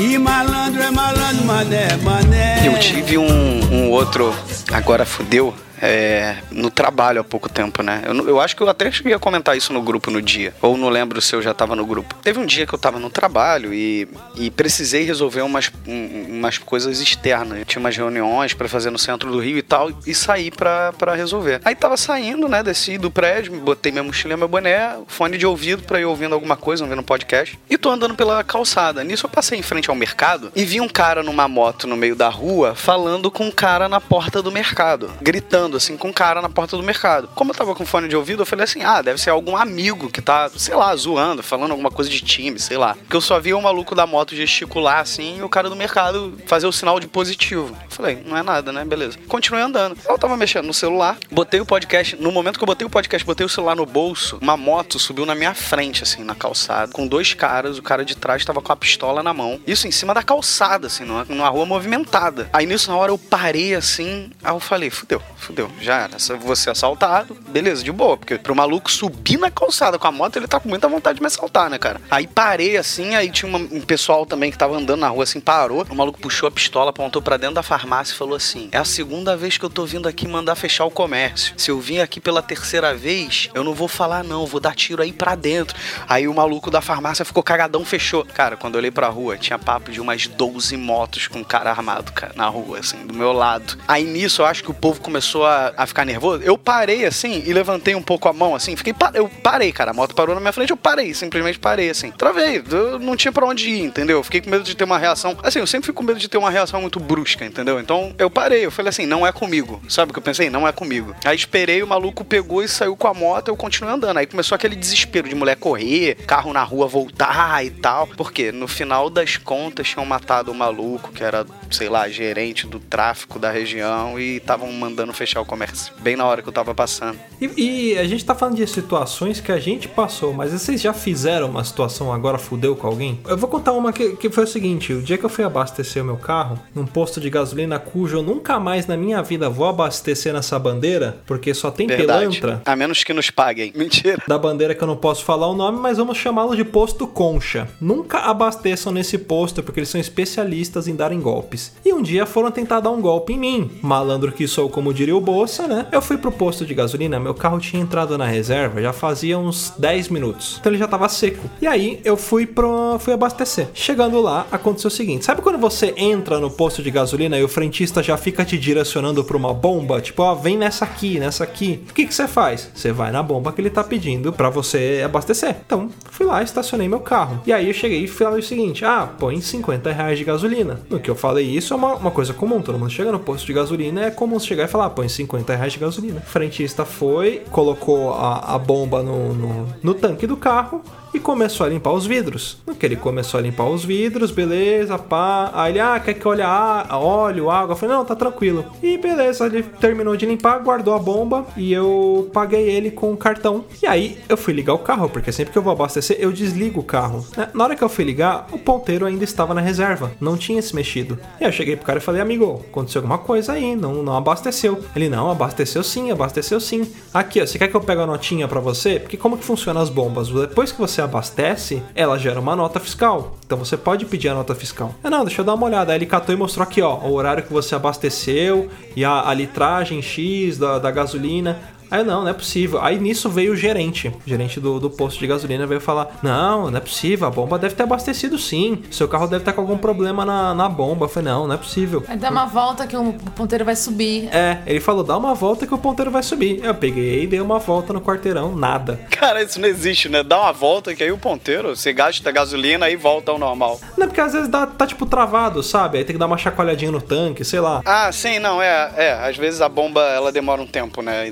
E malandro é malandro, mané, mané. Eu tive um, um outro, agora fudeu, é, no trabalho há pouco tempo, né? Eu, eu acho que eu até cheguei a comentar isso no grupo no dia. Ou não lembro se eu já tava no grupo. Teve um dia que eu tava no trabalho e, e precisei resolver umas, um- umas coisas externas. Eu tinha umas reuniões pra fazer no centro do Rio e tal, e saí pra resolver. Aí tava saindo, né? Desci do prédio, botei minha mochila meu boné, fone de ouvido pra ir ouvindo alguma coisa, ouvindo podcast. E tô andando pela calçada. Nisso eu passei em frente ao mercado e vi um cara numa moto no meio da rua falando com um cara na porta do mercado, gritando assim com um cara na porta do mercado. Como eu tava com fone de ouvido, eu falei assim: ah, deve ser algum amigo que tá, sei lá, zoando, falando alguma coisa de time, sei lá. Porque eu só vi o maluco da moto gesticular assim e o cara do mercado fazer o sinal de positivo. Eu falei, não é nada, né? Beleza. Continuei andando. Eu tava mexendo no celular, botei o podcast. No momento que eu botei o podcast, botei o celular no bolso, uma moto subiu na minha frente, assim, na calçada, com dois caras. O cara de trás tava com a pistola na mão. Isso em cima da calçada, assim, numa, numa rua movimentada. Aí nisso, na hora, eu parei assim. Aí eu falei, fudeu, fudeu, já era. Se vou ser assaltado, beleza, de boa. Porque pro maluco subir na calçada com a moto, ele tá com muita vontade de me assaltar, né, cara? Aí parei assim, aí tinha uma- um pessoal também que tava andando na rua assim, parou. O maluco puxou a pistola, apontou pra dentro da farmácia e falou assim: É a segunda vez que eu tô vindo aqui mandar fechar o comércio. Se eu vim aqui pela terceira vez, eu não vou falar, não, vou dar tiro aí pra dentro. Aí o maluco da farmácia ficou cagadão, fechou. Cara, quando eu olhei pra rua, tinha papo de umas 12 motos com um cara armado, cara, na rua, assim, do meu lado. Aí nisso eu acho que o povo começou a, a ficar nervoso. Eu parei assim e levantei um pouco a mão, assim, fiquei. Eu parei, cara. A moto parou na minha frente, eu parei, simplesmente parei, assim. Travei, eu não tinha pra onde ir, entendeu? Fiquei com medo de ter uma reação. Assim, eu sempre fico com medo de ter uma reação muito brusca, entendeu? Então eu parei, eu falei assim, não é comigo. Sabe o que eu pensei? Não é comigo. Aí esperei, o maluco pegou e saiu com a moto, eu continuei andando. Aí começou aquele desespero de mulher correr, carro na rua voltar e tal. Porque no final das contas tinham matado o maluco, que era, sei lá, gerente do tráfico da região, e estavam mandando fechar o comércio. Bem na hora que eu tava passando. E, e a gente tá falando de situações que a gente passou, mas vocês já fizeram uma situação agora fudeu com alguém? Eu vou contar uma que, que foi o seguinte: o dia que eu fui abastecer o meu carro, num posto de gasolina cujo eu nunca mais na minha vida vou abastecer nessa bandeira, porque só tem Verdade. pilantra. A menos que nos paguem. Mentira. Da bandeira que eu não posso falar o nome, mas vamos chamá-lo de posto Concha. Nunca abasteçam nesse posto, porque eles são especialistas em darem golpes. E um dia foram tentar dar um golpe em mim. Malandro que sou, como diria o Bolsa, né? Eu fui pro posto de gasolina, meu carro tinha entrado na reserva já fazia uns 10 minutos. Então ele já tava seco. E aí eu fui pro fui abastecer. Chegando lá, aconteceu o seguinte: sabe quando você entra no posto de gasolina e o frentista já fica te direcionando pra uma bomba? Tipo, ó, vem nessa aqui, nessa aqui. O que que você faz? Você vai na bomba que ele tá pedindo pra você abastecer. Então, fui lá, estacionei meu carro. E aí eu cheguei e falei o seguinte: ah, põe 50 reais de gasolina. No que eu falei isso é uma, uma coisa comum. Todo mundo chega no posto de gasolina, é comum chegar e falar, ah, põe 50 reais de gasolina. O frentista foi, colocou a, a bomba no, no, no tanque do carro e começou a limpar os vidros. No que ele começou a limpar os vidros, beleza, pá. Aí ele, ah, quer que olhe a óleo, água? Eu falei, não, tá tranquilo. E beleza, ele terminou de limpar, guardou a bomba e eu paguei ele com o cartão. E aí eu fui ligar o carro, porque sempre que eu vou abastecer, eu desligo o carro. Na hora que eu fui ligar, o ponteiro ainda estava na reserva, não tinha se mexido. E eu cheguei pro cara e falei, amigo, aconteceu alguma coisa aí, não, não abasteceu. Ele, não, abasteceu sim, abasteceu sim. Aqui, ó, você quer que eu pegue a notinha pra você? Porque como que funciona as bombas? Depois que você abastece, ela gera uma nota fiscal. Então você pode pedir a nota fiscal. Ah, não, deixa eu dar uma olhada. Aí ele catou e mostrou aqui, ó, o horário que você abasteceu e a, a litragem X da, da gasolina. Aí eu, não, não é possível. Aí nisso veio o gerente, o gerente do, do posto de gasolina veio falar: Não, não é possível, a bomba deve ter abastecido sim. Seu carro deve estar com algum problema na, na bomba. Eu falei, não, não é possível. Aí dá uma volta que o ponteiro vai subir. É, ele falou, dá uma volta que o ponteiro vai subir. Eu peguei e dei uma volta no quarteirão, nada. Cara, isso não existe, né? Dá uma volta que aí o ponteiro, você gasta gasolina e volta ao normal. Não, porque às vezes dá, tá tipo travado, sabe? Aí tem que dar uma chacoalhadinha no tanque, sei lá. Ah, sim, não, é, é. Às vezes a bomba, ela demora um tempo, né, a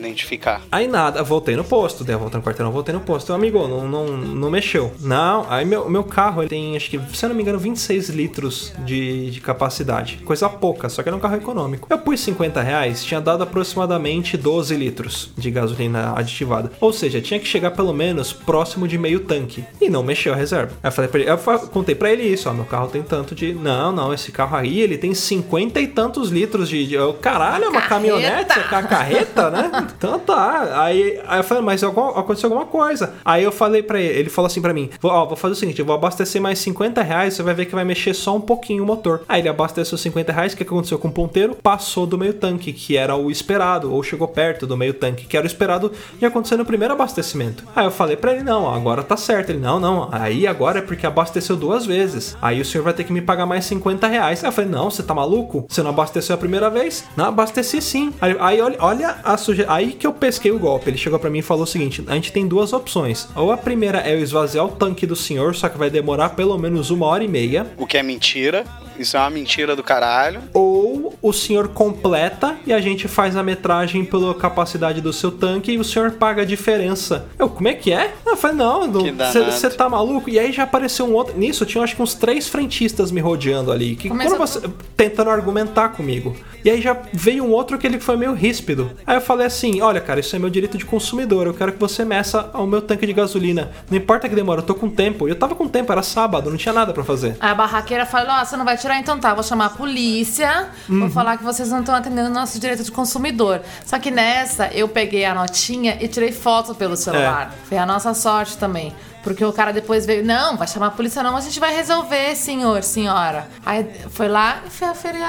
identificar. Aí nada, voltei no posto, dei a volta no quarteirão, voltei no posto. Então, amigo, não, não, não mexeu. Não, aí meu, meu carro, ele tem, acho que, se eu não me engano, 26 litros de, de capacidade. Coisa pouca, só que era um carro econômico. Eu pus 50 reais, tinha dado aproximadamente 12 litros de gasolina aditivada. Ou seja, tinha que chegar pelo menos próximo de meio tanque. E não mexeu a reserva. Aí eu falei pra ele, eu contei pra ele isso, ó, meu carro tem tanto de. Não, não, esse carro aí, ele tem 50 e tantos litros de. de... Eu, Caralho, é uma Carreta. caminhonete, é ca- carreta, né? Então tá. Aí, aí eu falei, mas aconteceu alguma coisa. Aí eu falei pra ele, ele falou assim pra mim: ó, vou fazer o seguinte, eu vou abastecer mais 50 reais, você vai ver que vai mexer só um pouquinho o motor. Aí ele abasteceu 50 reais, o que aconteceu com o ponteiro? Passou do meio tanque, que era o esperado, ou chegou perto do meio tanque, que era o esperado de acontecer no primeiro abastecimento. Aí eu falei pra ele: não, agora tá certo. Ele: não, não, aí agora é porque abasteceu duas vezes. Aí o senhor vai ter que me pagar mais 50 reais. Aí eu falei: não, você tá maluco? Você não abasteceu a primeira vez? Não, abasteci sim. Aí, aí olha, olha a suje... Aí que eu pesquei o golpe. Ele chegou pra mim e falou o seguinte: a gente tem duas opções. Ou a primeira é eu esvaziar o tanque do senhor, só que vai demorar pelo menos uma hora e meia. O que é mentira. Isso é uma mentira do caralho. Ou o senhor completa e a gente faz a metragem pela capacidade do seu tanque e o senhor paga a diferença. Eu, como é que é? Eu falei, não, você tá maluco? E aí já apareceu um outro. Nisso, tinha acho que uns três frentistas me rodeando ali. Que você. tentando argumentar comigo. E aí já veio um outro que ele foi meio ríspido. Aí eu falei assim: olha, cara, isso é meu direito de consumidor. Eu quero que você meça ao meu tanque de gasolina. Não importa que demora, eu tô com tempo. E eu tava com tempo, era sábado, não tinha nada pra fazer. Aí a barraqueira falou: você não vai tirar, então tá, vou chamar a polícia, Uhum. vou falar que vocês não estão atendendo o nosso direito de consumidor. Só que nessa, eu peguei a notinha e tirei foto pelo celular. É. Foi a nossa sorte também. Porque o cara depois veio, não, vai chamar a polícia não, a gente vai resolver, senhor, senhora. Aí foi lá e foi aferir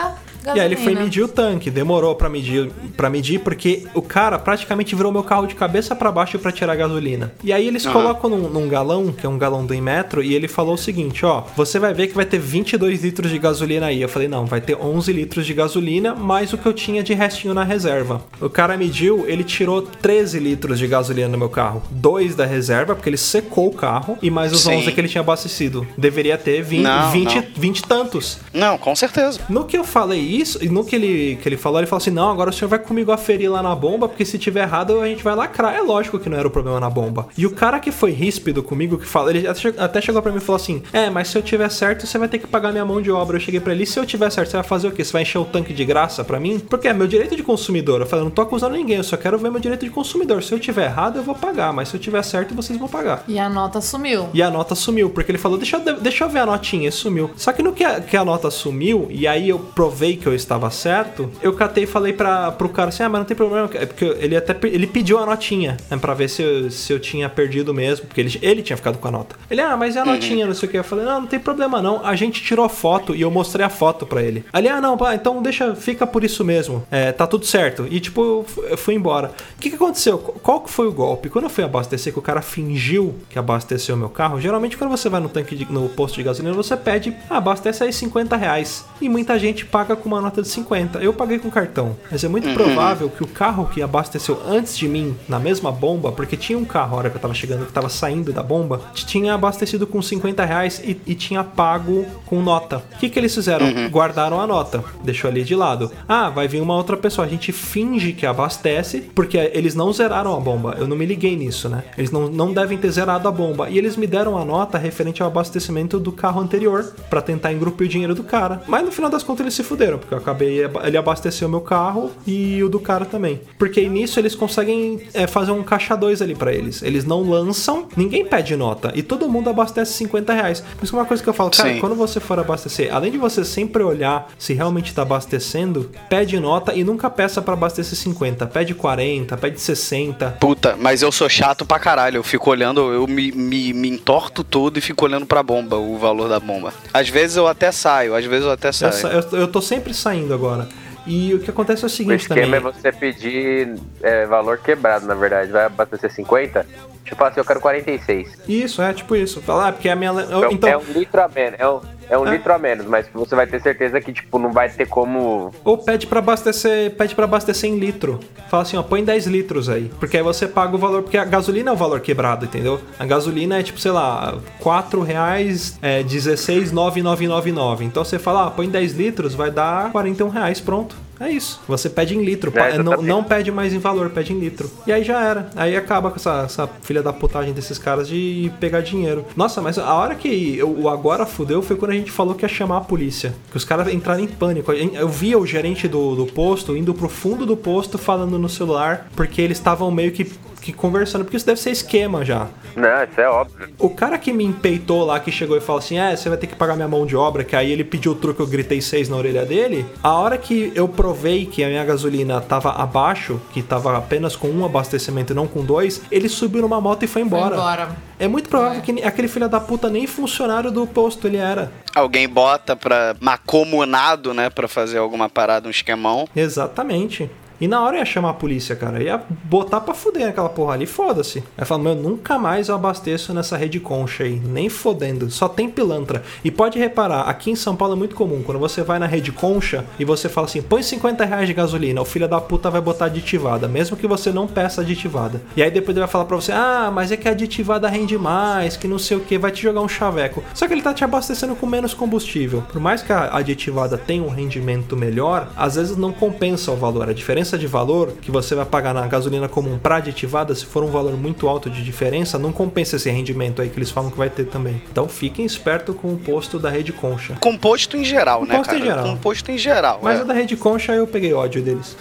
a E aí ele foi gasolina. medir o tanque, demorou pra medir, para medir porque o cara praticamente virou meu carro de cabeça pra baixo pra tirar gasolina. E aí eles colocam num, num galão, que é um galão do metro, e ele falou o seguinte, ó, você vai ver que vai ter 22 litros de gasolina aí. Eu falei, não, vai ter 11 litros de gasolina, mais o que eu tinha de restinho na reserva. O cara mediu, ele tirou 13 litros de gasolina no meu carro. Dois da reserva, porque ele secou o carro, e mais os Sim. 11 que ele tinha abastecido. Deveria ter 20, Não, 20, não. 20 e tantos. Não, com certeza. No que eu falei isso, e no que ele, que ele falou, ele falou assim: não, agora o senhor vai comigo aferir lá na bomba, porque se tiver errado a gente vai lacrar. É lógico que não era o problema na bomba. E o cara que foi ríspido comigo, que fala, ele até che- até chegou pra mim e falou assim: é, mas se eu tiver certo, você vai ter que pagar minha mão de obra. Eu cheguei pra ele: se eu tiver certo, você vai fazer o quê? Você vai encher o tanque de graça pra mim? Porque é meu direito de consumidor. Eu falei: não tô acusando ninguém, eu só quero ver meu direito de consumidor. Se eu tiver errado, eu vou pagar, mas se eu tiver certo, vocês vão pagar. E a nota sumiu. E a nota sumiu, porque ele falou, deixa eu, deixa eu ver a notinha, e sumiu. Só que no que a, que a nota sumiu, e aí eu provei que eu estava certo, eu catei e falei pra, pro cara assim, ah, mas não tem problema, é porque ele até ele pediu a notinha, né, pra ver se eu, se eu tinha perdido mesmo, porque ele, ele tinha ficado com a nota. Ele, ah, mas é a notinha, não sei o que. Eu falei, não, não tem problema não, a gente tirou foto e eu mostrei a foto pra ele. Ali, ah, não, pá, então deixa, fica por isso mesmo, é, tá tudo certo. E tipo, eu fui embora. O que que aconteceu? Qual que foi o golpe? Quando eu fui abastecer, que o cara fingiu que abasteceu meu carro, geralmente quando você vai no tanque de- no posto de gasolina, você pede, ah, abastece aí 50 reais. E muita gente paga com uma nota de 50. Eu paguei com cartão. Mas é muito provável que o carro que abasteceu antes de mim, na mesma bomba, porque tinha um carro a hora que eu tava chegando, que tava saindo da bomba, tinha abastecido com 50 reais e, e tinha pago com nota. O que, que eles fizeram? Guardaram a nota, deixou ali de lado. Ah, vai vir uma outra pessoa. A gente finge que abastece, porque eles não zeraram a bomba. Eu não me liguei nisso, né? Eles não, não devem ter zerado a bomba. E eles me deram a nota referente ao abastecimento do carro anterior, pra tentar engrupir o dinheiro do cara. Mas no final das contas eles se fuderam, porque eu acabei. Ele abasteceu meu carro e o do cara também. Porque nisso eles conseguem é, fazer um caixa 2 ali pra eles. Eles não lançam, ninguém pede nota. E todo mundo abastece 50 reais. Por isso que é uma coisa que eu falo, cara, Sim. quando você for abastecer, além de você sempre olhar se realmente tá abastecendo, pede nota e nunca peça pra abastecer 50. Pede 40, pede 60. Puta, mas eu sou chato pra caralho. Eu fico olhando, eu me, me, me entorto todo e fico olhando pra bomba, o valor da bomba. Às vezes eu até saio, às vezes eu até Eu, saio. sa- eu, eu tô sempre saindo agora. E o que acontece é o O seguinte esquema também. é você pedir é, valor quebrado, na verdade. Vai abastecer 50? Tipo assim, eu quero 46. Isso, é tipo isso. Falar, ah, porque a minha. Então, Então, é um litro a menos. É um, é um É. litro a menos, mas você vai ter certeza que, tipo, não vai ter como. Ou pede pra abastecer, pede para abastecer em litro. Fala assim, ó, põe 10 litros aí. Porque aí você paga o valor, porque a gasolina é o valor quebrado, entendeu? A gasolina é tipo, sei lá, 4 reais, é 16,9999. Então você fala, ah, põe 10 litros, vai dar 41 reais, pronto. É isso. Você pede em litro. É, não, não pede mais em valor, pede em litro. E aí já era. Aí acaba com essa, essa filha da putagem desses caras de pegar dinheiro. Nossa, mas a hora que eu- o agora fudeu foi quando a gente falou que ia chamar a polícia. Que os caras entraram em pânico. Eu via o gerente do, do posto indo pro fundo do posto falando no celular, porque eles estavam meio que, que conversando. Porque isso deve ser esquema já. Não, isso é óbvio. O cara que me empeitou lá, que chegou e falou assim: É, você vai ter que pagar minha mão de obra, que aí ele pediu o truque, eu gritei seis na orelha dele. A hora que eu provei que a minha gasolina tava abaixo, que tava apenas com um abastecimento e não com dois, ele subiu numa moto e foi Foi embora. embora. É muito provável que aquele filho da puta nem funcionário do posto ele era. Alguém bota pra macomunado, né, pra fazer alguma parada, um esquemão. Exatamente. E na hora ia chamar a polícia, cara. Ia botar pra fuder aquela porra ali, foda-se. Aí fala, meu, nunca mais abasteço nessa rede concha aí. Nem fodendo. Só tem pilantra. E pode reparar, aqui em São Paulo é muito comum. Quando você vai na rede concha e você fala assim, põe 50 reais de gasolina, o filho da puta vai botar aditivada. Mesmo que você não peça aditivada. E aí depois ele vai falar pra você, ah, mas é que a aditivada rende mais, que não sei o que, vai te jogar um chaveco. Só que ele tá te abastecendo com menos combustível. Por mais que a aditivada tenha um rendimento melhor, às vezes não compensa o valor. A diferença de valor que você vai pagar na gasolina comum pra aditivada, se for um valor muito alto de diferença, não compensa esse rendimento aí que eles falam que vai ter também. Então fiquem esperto com o posto da rede concha. Composto em geral, né, Composto cara? em geral. Composto em geral. Mas é. o da rede concha eu peguei ódio deles.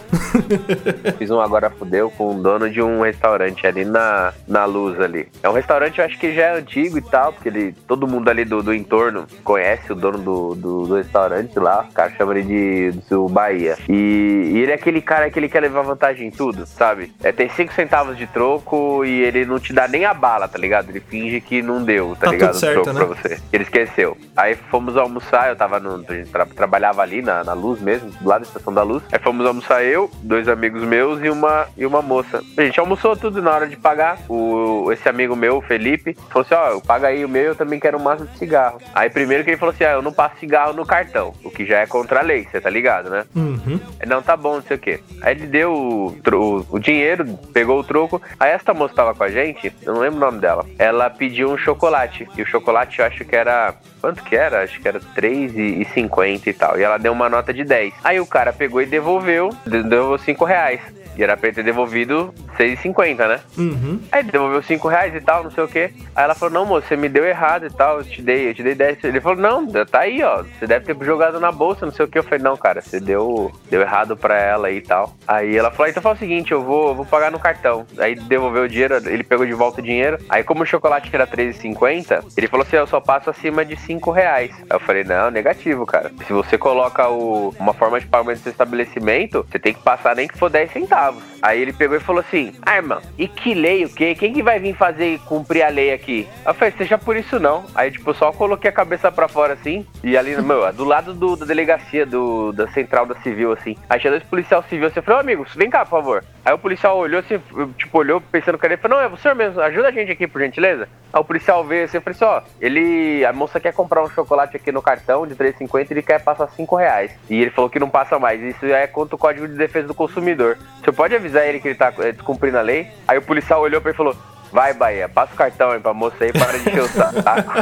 Fiz um agora fudeu com o dono de um restaurante ali na, na luz ali. É um restaurante, eu acho que já é antigo e tal, porque ele, todo mundo ali do, do entorno conhece o dono do, do, do restaurante lá. O cara chama ele de do Bahia. E, e ele é aquele cara que ele quer levar vantagem em tudo, sabe? É, tem 5 centavos de troco e ele não te dá nem a bala, tá ligado? Ele finge que não deu, tá, Tá ligado? tudo certo, o troco né? pra você. Ele esqueceu. Aí fomos almoçar, eu tava no. A gente tra- trabalhava ali na, na luz mesmo, do lado da estação da luz. Aí fomos almoçar eu, dois amigos meus e uma, e uma moça. A gente almoçou tudo na hora de pagar. O, esse amigo meu, o Felipe, falou assim: ó, paga aí o meu, eu também quero um maço de cigarro. Aí primeiro que ele falou assim: ah, eu não passo cigarro no cartão, o que já é contra a lei, você tá ligado, né? Uhum. Não, tá bom, não sei o quê. Aí ele deu o, o dinheiro, pegou o troco. Aí essa moça tava com a gente, eu não lembro o nome dela. Ela pediu um chocolate. E o chocolate eu acho que era. Quanto que era? Acho que era R$3,50 e tal. E ela deu uma nota de 10. Aí o cara pegou e devolveu. de- Devolveu 5 reais. E era pra ele ter devolvido 6,50, né? Uhum. Aí ele devolveu 5 reais e tal, não sei o quê. Aí ela falou, não, moço, você me deu errado e tal, eu te dei, eu te dei 10. Ele falou, não, tá aí, ó. Você deve ter jogado na bolsa, não sei o que. Eu falei, não, cara, você deu, deu errado pra ela e tal. Aí ela falou, então fala o seguinte, eu vou, vou pagar no cartão. Aí devolveu o dinheiro, ele pegou de volta o dinheiro. Aí como o chocolate era R$13,50, ele falou assim, eu só passo acima de 5 reais. Aí eu falei, não, negativo, cara. Se você coloca o, uma forma de pagamento do seu estabelecimento, você tem que passar nem que for 10 centavos. have Aí ele pegou e falou assim, ah, irmão, e que lei o quê? Quem que vai vir fazer cumprir a lei aqui? Eu falei, seja por isso não. Aí, tipo, só coloquei a cabeça pra fora assim, e ali, meu, do lado do, da delegacia, do, da central da civil, assim. Aí tinha dois policial civil, assim, eu falei, ô amigo, vem cá, por favor. Aí o policial olhou assim, tipo, olhou pensando que ele falou, não, é você mesmo, ajuda a gente aqui, por gentileza. Aí o policial veio assim, eu falei assim, ó, ele, a moça quer comprar um chocolate aqui no cartão de R$3,50 e ele quer passar 5 reais. E ele falou que não passa mais, isso é contra o Código de Defesa do Consumidor. Você pode avisar ele que ele tá descumprindo a lei? Aí o policial olhou pra ele e falou, vai Bahia, passa o cartão aí pra moça aí, para de encher o saco.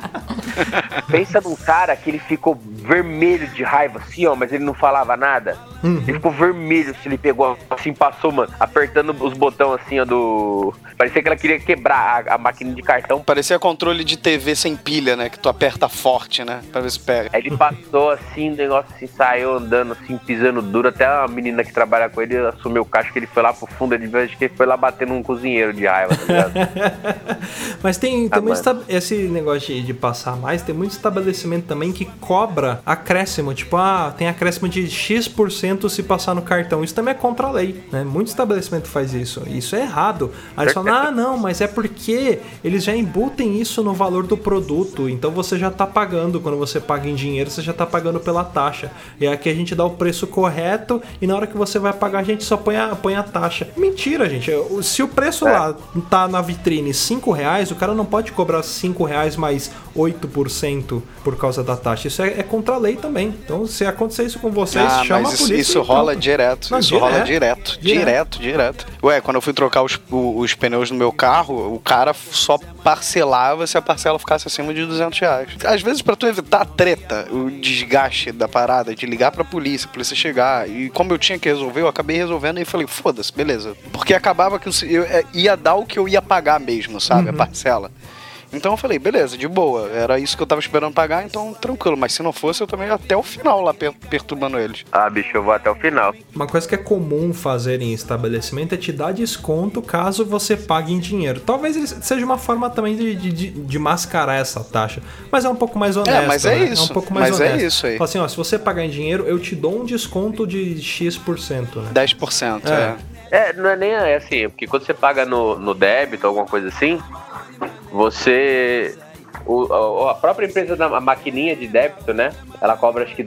Pensa num cara que ele ficou vermelho de raiva, assim, ó, mas ele não falava nada. Ele ficou vermelho, se ele pegou, assim, passou, mano, apertando os botões, assim, ó, do... Parecia que ela queria quebrar a, a máquina de cartão. Parecia controle de TV sem pilha, né? Que tu aperta forte, né? Pra ver se pega. Aí ele passou, assim, o negócio assim, saiu andando, assim, pisando duro. Até a menina que trabalha com ele assumiu o caixa que ele foi lá pro fundo. Ele acho que ele foi lá bater num cozinheiro de raiva, tá ligado? Mas tem, tem Ah, esta- esse negócio de, passar mais, tem muito estabelecimento também que cobra acréscimo. Tipo, ah, tem acréscimo de X% se passar no cartão. Isso também é contra a lei, né? Muito estabelecimento faz isso. Isso é errado. Aí eles falam, ah, não, mas é porque eles já embutem isso no valor do produto. Então você já tá pagando. Quando você paga em dinheiro, você já tá pagando pela taxa. E aqui a gente dá o preço correto e na hora que você vai pagar, a gente só põe a, põe a taxa. Mentira, gente. Se o preço. Lá tá na vitrine 5 reais, o cara não pode cobrar 5 reais mais 8% por causa da taxa. Isso é, é contra a lei também. Então, se acontecer isso com vocês, Ah, chama mas a isso, polícia. isso e rola direto. Não, isso rola direto. direto. Direto, direto. Ué, quando eu fui trocar os, os pneus no meu carro, o cara só parcelava se a parcela ficasse acima de 200 reais. Às vezes, pra tu evitar a treta, o desgaste da parada, de ligar pra polícia, a polícia chegar, e como eu tinha que resolver, eu acabei resolvendo e falei, foda-se, beleza. Porque acabava que eu, eu, é, ia dar o que eu ia pagar mesmo, sabe? A parcela. Então eu falei, beleza, de boa. Era isso que eu tava esperando pagar, então tranquilo. Mas se não fosse, eu também ia até o final lá per- perturbando eles. Ah, bicho, eu vou até o final. Uma coisa que é comum fazer em estabelecimento é te dar desconto caso você pague em dinheiro. Talvez ele seja uma forma também de, de, de- mascarar essa taxa. Mas é um pouco mais honesto. mas é né? isso. É um pouco mais Mas é honesto. isso aí. Fala assim, ó, se você pagar em dinheiro, eu te dou um desconto de X%, né? 10%, é. É, não é nem é assim, porque quando você paga no, no débito, alguma coisa assim, você. o- a, própria empresa da maquininha de débito, né? Ela cobra acho que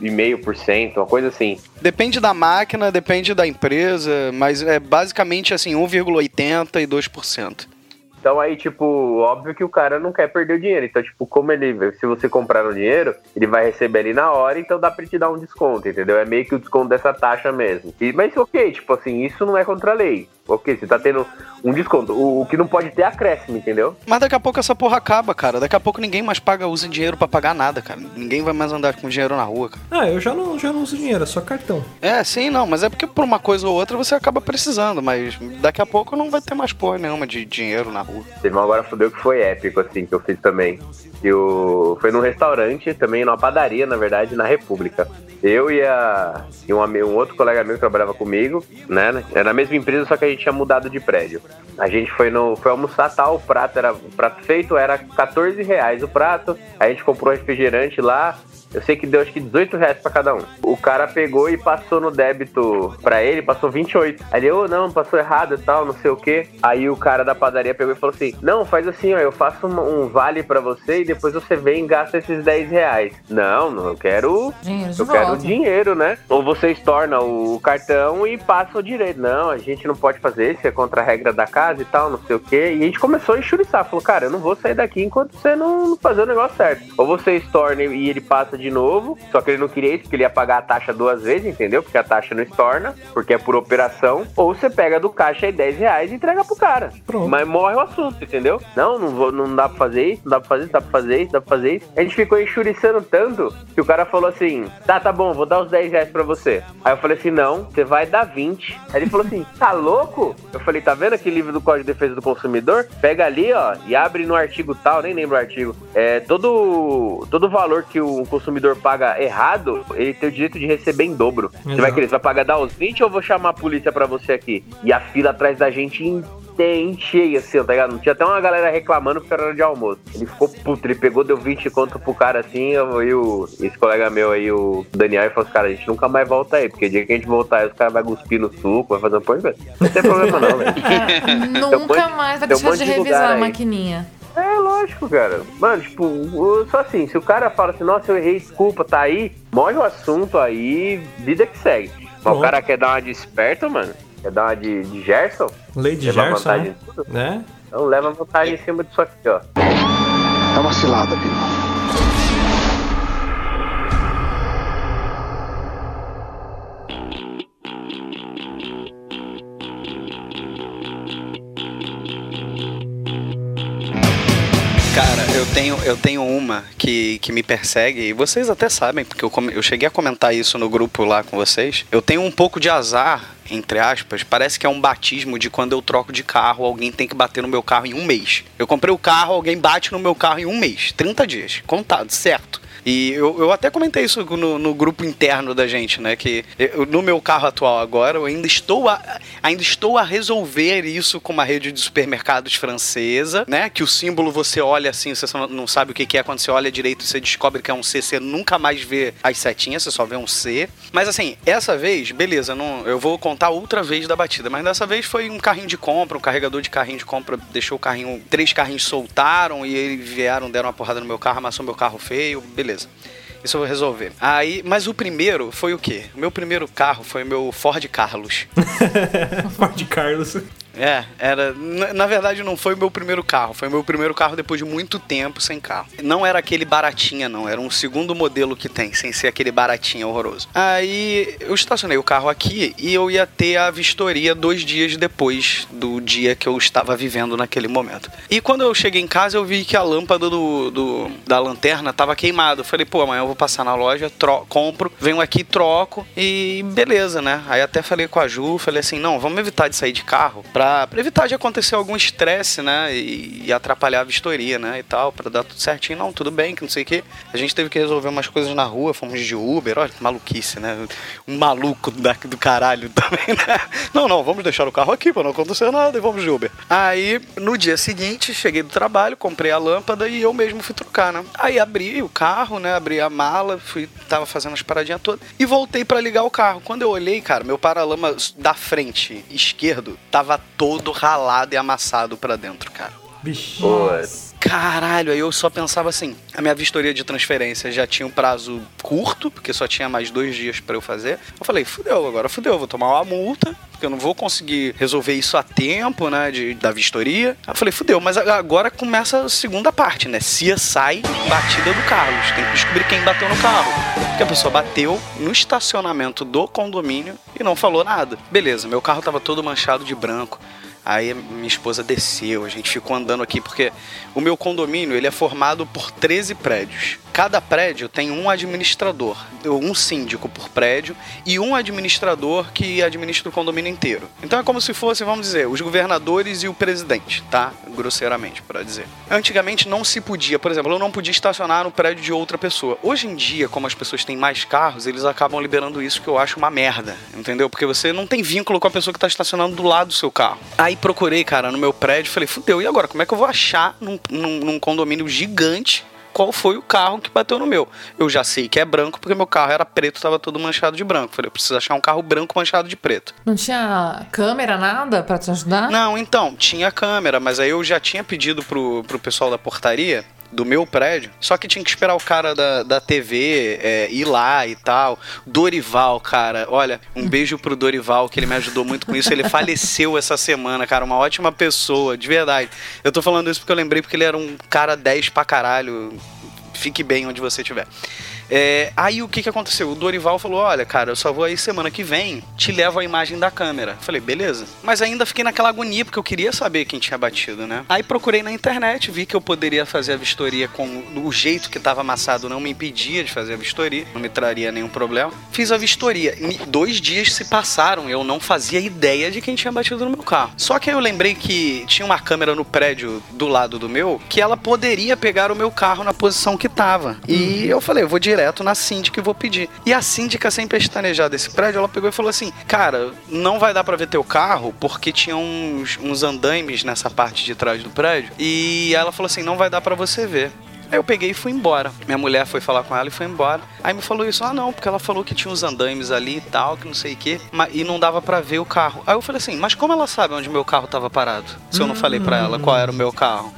2,5%, uma coisa assim. Depende da máquina, depende da empresa, mas é basicamente assim, 1,80% e 2%. Então aí, tipo, óbvio que o cara não quer perder o dinheiro. Então, tipo, como ele. Se você comprar no dinheiro, ele vai receber ali na hora, então dá pra te dar um desconto, entendeu? É meio que o desconto dessa taxa mesmo. E, mas ok, tipo assim, isso não é contra a lei. Ok, você tá tendo um desconto. O, o que não pode ter é acréscimo, entendeu? Mas daqui a pouco essa porra acaba, cara. Daqui a pouco ninguém mais paga, usa dinheiro pra pagar nada, cara. Ninguém vai mais andar com dinheiro na rua, cara. Ah, eu já não, já não uso dinheiro, é só cartão. É, sim, não, mas é porque por uma coisa ou outra você acaba precisando, mas daqui a pouco não vai ter mais porra nenhuma de dinheiro na rua. Teve um agora fudeu que foi épico, assim, que eu fiz também. Eu foi num restaurante, também numa padaria, na verdade, na República. Eu e, a, e um, um outro colega meu que trabalhava comigo, né? Era na mesma empresa, só que a gente tinha mudado de prédio. A gente foi no foi almoçar tal, o prato era o prato feito era 14 reais o prato. A gente comprou refrigerante lá. Eu sei que deu acho que 18 reais pra cada um. O cara pegou e passou no débito pra ele, passou 28. Aí ele, ô, não, passou errado e tal, não sei o que. Aí o cara da padaria pegou e falou assim: Não, faz assim, ó, eu faço um, um vale pra você e depois você vem e gasta esses 10 reais. Não, não, eu quero. Dinheiro de Eu quero volta. dinheiro, né? Ou vocês tornam o cartão e passam o direito. Não, a gente não pode fazer isso, é contra a regra da casa e tal, não sei o quê. E a gente começou a enxuriçar. Falou, cara, eu não vou sair daqui enquanto você não fazer o negócio certo. Ou vocês tornam e ele passa de novo. Só que ele não queria isso, porque ele ia pagar a taxa duas vezes, entendeu? Porque a taxa não estorna, porque é por operação. Ou você pega do caixa aí 10 reais e entrega pro cara. Pronto. Mas morre o assunto, entendeu? Não, não, vou, não dá pra fazer isso, não dá pra fazer isso, dá pra fazer isso, dá pra fazer isso. A gente ficou enxuriçando tanto que o cara falou assim: tá, tá bom, vou dar os 10 reais pra você. Aí eu falei assim: não, você vai dar 20. Aí ele falou assim: tá louco? Eu falei: tá vendo aquele livro do Código de Defesa do Consumidor? Pega ali, ó, e abre no artigo tal, nem lembro o artigo. É, todo, todo valor que o consumidor paga errado, ele tem o direito de receber em dobro. Você vai Exato. querer, você vai pagar dar os 20 ou eu vou chamar a polícia pra você aqui? E a fila atrás da gente tem cheia, assim, tá ligado? Não tinha até uma galera reclamando porque era hora de almoço. Ele ficou puto, ele pegou, deu 20 conto pro cara assim, eu, e o, esse colega meu aí, o Daniel, ele falou assim, cara, a gente nunca mais volta aí, porque o dia que a gente voltar aí, os caras vão cuspir no suco, vai fazer um pão de. Não tem problema não, velho. É, um nunca monte- mais vai um deixar de de revisar a aí. É lógico, cara. Mano, tipo, só assim, se o cara fala assim, nossa, eu errei, desculpa, tá aí, morre o assunto aí, vida que segue. Mas o cara quer dar uma de esperto, mano, quer dar uma de, de Gerson, Lei de Gerson, vantagem né? em tudo. né? então leva vantagem em cima disso aqui, ó. É uma cilada, Bino. Eu tenho, uma que, que me persegue, e vocês até sabem, porque eu, eu cheguei a comentar isso no grupo lá com vocês. Eu tenho um pouco de azar, entre aspas, parece que é um batismo de quando eu troco de carro, alguém tem que bater no meu carro em um mês. Eu comprei o carro, alguém bate no meu carro em um mês, 30 dias, contado, certo. E eu, eu até comentei isso no, no grupo interno da gente, né? Que eu- no meu carro atual agora, eu ainda estou a, ainda estou a resolver isso com uma rede de supermercados francesa, né? Que o símbolo você olha assim, você não sabe o que que é quando você olha direito, você descobre que é um C, você nunca mais vê as setinhas, você só vê um C. Mas assim, essa vez, beleza, não, eu vou contar outra vez da batida, mas dessa vez foi um carrinho de compra, um carregador de carrinho de compra deixou o carrinho, três carrinhos soltaram e eles vieram, deram uma porrada no meu carro, amassou meu carro feio, beleza. Isso eu vou resolver. Aí, mas o primeiro foi o quê? O meu primeiro carro foi o meu Ford Carlos. Ford Carlos. É, era. Na, verdade, não foi o meu primeiro carro. Foi o meu primeiro carro depois de muito tempo sem carro. Não era aquele baratinha, não. Era um segundo modelo que tem, sem ser aquele baratinha horroroso. Aí eu estacionei o carro aqui e eu ia ter a vistoria dois dias depois do dia que eu estava vivendo naquele momento. E quando eu cheguei em casa, eu vi que a lâmpada do, do- da lanterna estava queimada. Eu falei, pô, amanhã eu vou passar na loja, compro, venho aqui, troco e beleza, né? Aí até falei com a Ju, falei assim, não, vamos evitar de sair de carro pra, pra evitar de acontecer algum estresse, né? E, e atrapalhar a vistoria, né? E tal, pra dar tudo certinho. Não, tudo bem, que não sei o quê. A gente teve que resolver umas coisas na rua, fomos de Uber, olha que maluquice, né? Um maluco da, do caralho também, né? Não, não, vamos deixar o carro aqui pra não acontecer nada e vamos de Uber. Aí, no dia seguinte, cheguei do trabalho, comprei a lâmpada e eu mesmo fui trocar, né? Aí abri o carro, né? Abri a mala, fui, tava fazendo as paradinhas todas e voltei pra ligar o carro. Quando eu olhei, cara, meu paralama da frente esquerdo tava todo ralado e amassado pra dentro, cara. Vixe. Caralho, aí eu só pensava assim: a minha vistoria de transferência já tinha um prazo curto, porque só tinha mais dois dias pra eu fazer. Eu falei: fudeu, agora fudeu, vou tomar uma multa, porque eu não vou conseguir resolver isso a tempo, né, de, da vistoria. Aí eu falei: fudeu, mas agora começa a segunda parte, né? Cia sai, batida do Carlos. Tem que descobrir quem bateu no carro. Porque a pessoa bateu no estacionamento do condomínio e não falou nada. Beleza, meu carro tava todo manchado de branco. Aí minha esposa desceu, a gente ficou andando aqui porque o meu condomínio ele é formado por 13 prédios. Cada prédio tem um administrador, um síndico por prédio e um administrador que administra o condomínio inteiro. Então é como se fosse, vamos dizer, os governadores e o presidente, tá? Grosseiramente, para dizer. Antigamente não se podia, por exemplo, eu não podia estacionar no prédio de outra pessoa. Hoje em dia, como as pessoas têm mais carros, eles acabam liberando isso que eu acho uma merda, entendeu? Porque você não tem vínculo com a pessoa que tá estacionando do lado do seu carro. Aí procurei, cara, no meu prédio, falei, fudeu, e agora? Como é que eu vou achar num, num, num condomínio gigante qual foi o carro que bateu no meu. Eu já sei que é branco porque meu carro era preto, estava todo manchado de branco. Falei, eu preciso achar um carro branco manchado de preto. Não tinha câmera, nada pra te ajudar? Não, então, tinha câmera, mas aí eu já tinha pedido pro, pro pessoal da portaria do meu prédio, só que tinha que esperar o cara da, da TV é, ir lá e tal. Dorival, cara, olha, um beijo pro Dorival, que ele me ajudou muito com isso. Ele faleceu essa semana, cara, uma ótima pessoa, de verdade. Eu tô falando isso porque eu lembrei porque ele era um cara 10 pra caralho. Fique bem onde você estiver. É, aí o que, que aconteceu? O Dorival falou: Olha, cara, eu só vou aí semana que vem, te levo a imagem da câmera. Falei, beleza. Mas ainda fiquei naquela agonia, porque eu queria saber quem tinha batido, né? Aí procurei na internet, vi que eu poderia fazer a vistoria com o jeito que estava amassado, não me impedia de fazer a vistoria, não me traria nenhum problema. Fiz a vistoria. Dois dias se passaram, eu não fazia ideia de quem tinha batido no meu carro. Só que aí eu lembrei que tinha uma câmera no prédio do lado do meu que ela poderia pegar o meu carro na posição que tava. E eu falei, eu vou direto na síndica e vou pedir. E a síndica, sem pestanejar desse prédio, ela pegou e falou assim: Cara, não vai dar pra ver teu carro porque tinha uns, uns andaimes nessa parte de trás do prédio. E ela falou assim: Não vai dar pra você ver. Aí eu peguei e fui embora. Minha mulher foi falar com ela e foi embora. Aí me falou isso, ah não, porque ela falou que tinha uns andaimes ali e tal, que não sei o quê, e não dava pra ver o carro. Aí eu falei assim, mas como ela sabe onde meu carro tava parado? Se eu não falei pra ela qual era o meu carro.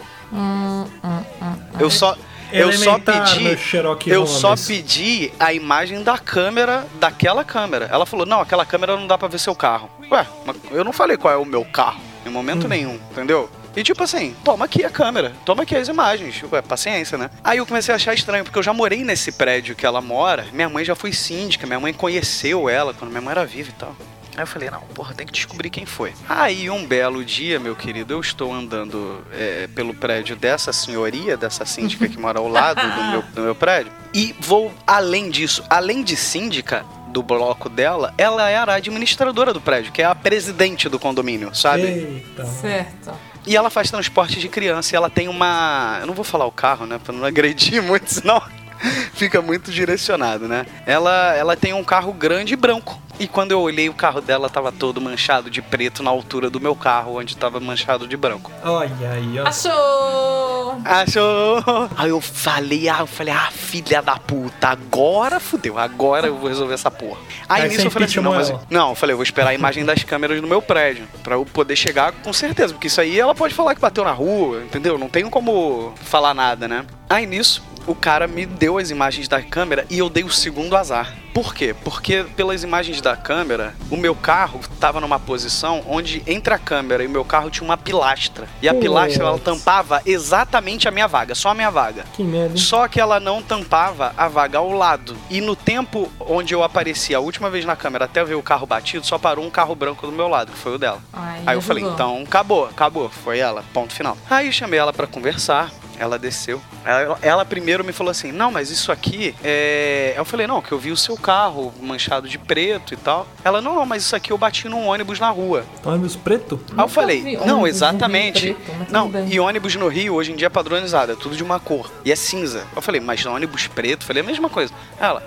Eu só eu só pedi eu só pedi a imagem da câmera, daquela câmera. Ela falou: "Não, aquela câmera não dá pra ver seu carro". Ué, eu não falei qual é o meu carro em momento nenhum, entendeu? E tipo assim, toma aqui a câmera, toma aqui as imagens. Ué, paciência, né? Aí eu comecei a achar estranho, porque eu já morei nesse prédio que ela mora. Minha mãe já foi síndica, minha mãe conheceu ela quando minha mãe era viva e tal. Aí eu falei, não, porra, tem que descobrir quem foi. Aí um belo dia, meu querido, eu estou andando é, pelo prédio dessa senhoria, dessa síndica que mora ao lado do meu, do meu prédio, e vou além disso, além de síndica do bloco dela, ela era a administradora do prédio, que é a presidente do condomínio, sabe? Eita. Certo. E ela faz transporte de criança e ela tem uma. Eu não vou falar o carro, né? Pra não agredir muito, senão. fica muito direcionado, né? Ela, ela tem um carro grande e branco. E quando eu olhei o carro dela, tava todo manchado de preto na altura do meu carro, onde tava manchado de branco. Olha aí, ó. Achou! Achou? Aí eu falei, ah, eu falei, ah, filha da puta, agora fudeu, agora eu vou resolver essa porra. Aí, Aí nisso eu falei assim, não, mas. Não, eu falei, eu vou esperar a imagem das câmeras no meu prédio. Pra eu poder chegar com certeza. Porque isso aí ela pode falar que bateu na rua, entendeu? Não tenho como falar nada, né? Aí nisso, o cara me deu as imagens da câmera e eu dei o segundo azar. Por quê? Porque pelas imagens da câmera, o meu carro tava numa posição onde entre a câmera e o meu carro tinha uma pilastra. E a Putz. pilastra ela tampava exatamente a minha vaga, só a minha vaga. Que merda. Só que ela não tampava a vaga ao lado. E no tempo onde eu apareci a última vez na câmera até ver o carro batido, só parou um carro branco do meu lado, que foi o dela. Ai, Aí eu falei, então acabou, acabou. Foi ela, ponto final. Aí eu chamei ela pra conversar. Ela desceu. Ela, ela primeiro me falou assim: Não, mas isso aqui é. Eu falei: Não, que eu vi o seu carro manchado de preto e tal. Ela: Não, não, mas isso aqui eu bati num ônibus na rua. Ônibus preto? Aí eu Nunca falei, vi não, exatamente. Preto, não, bem. e ônibus no Rio hoje em dia é padronizado, é tudo de uma cor. E é cinza. Eu falei, mas ônibus preto? Eu falei, a mesma coisa. Ela,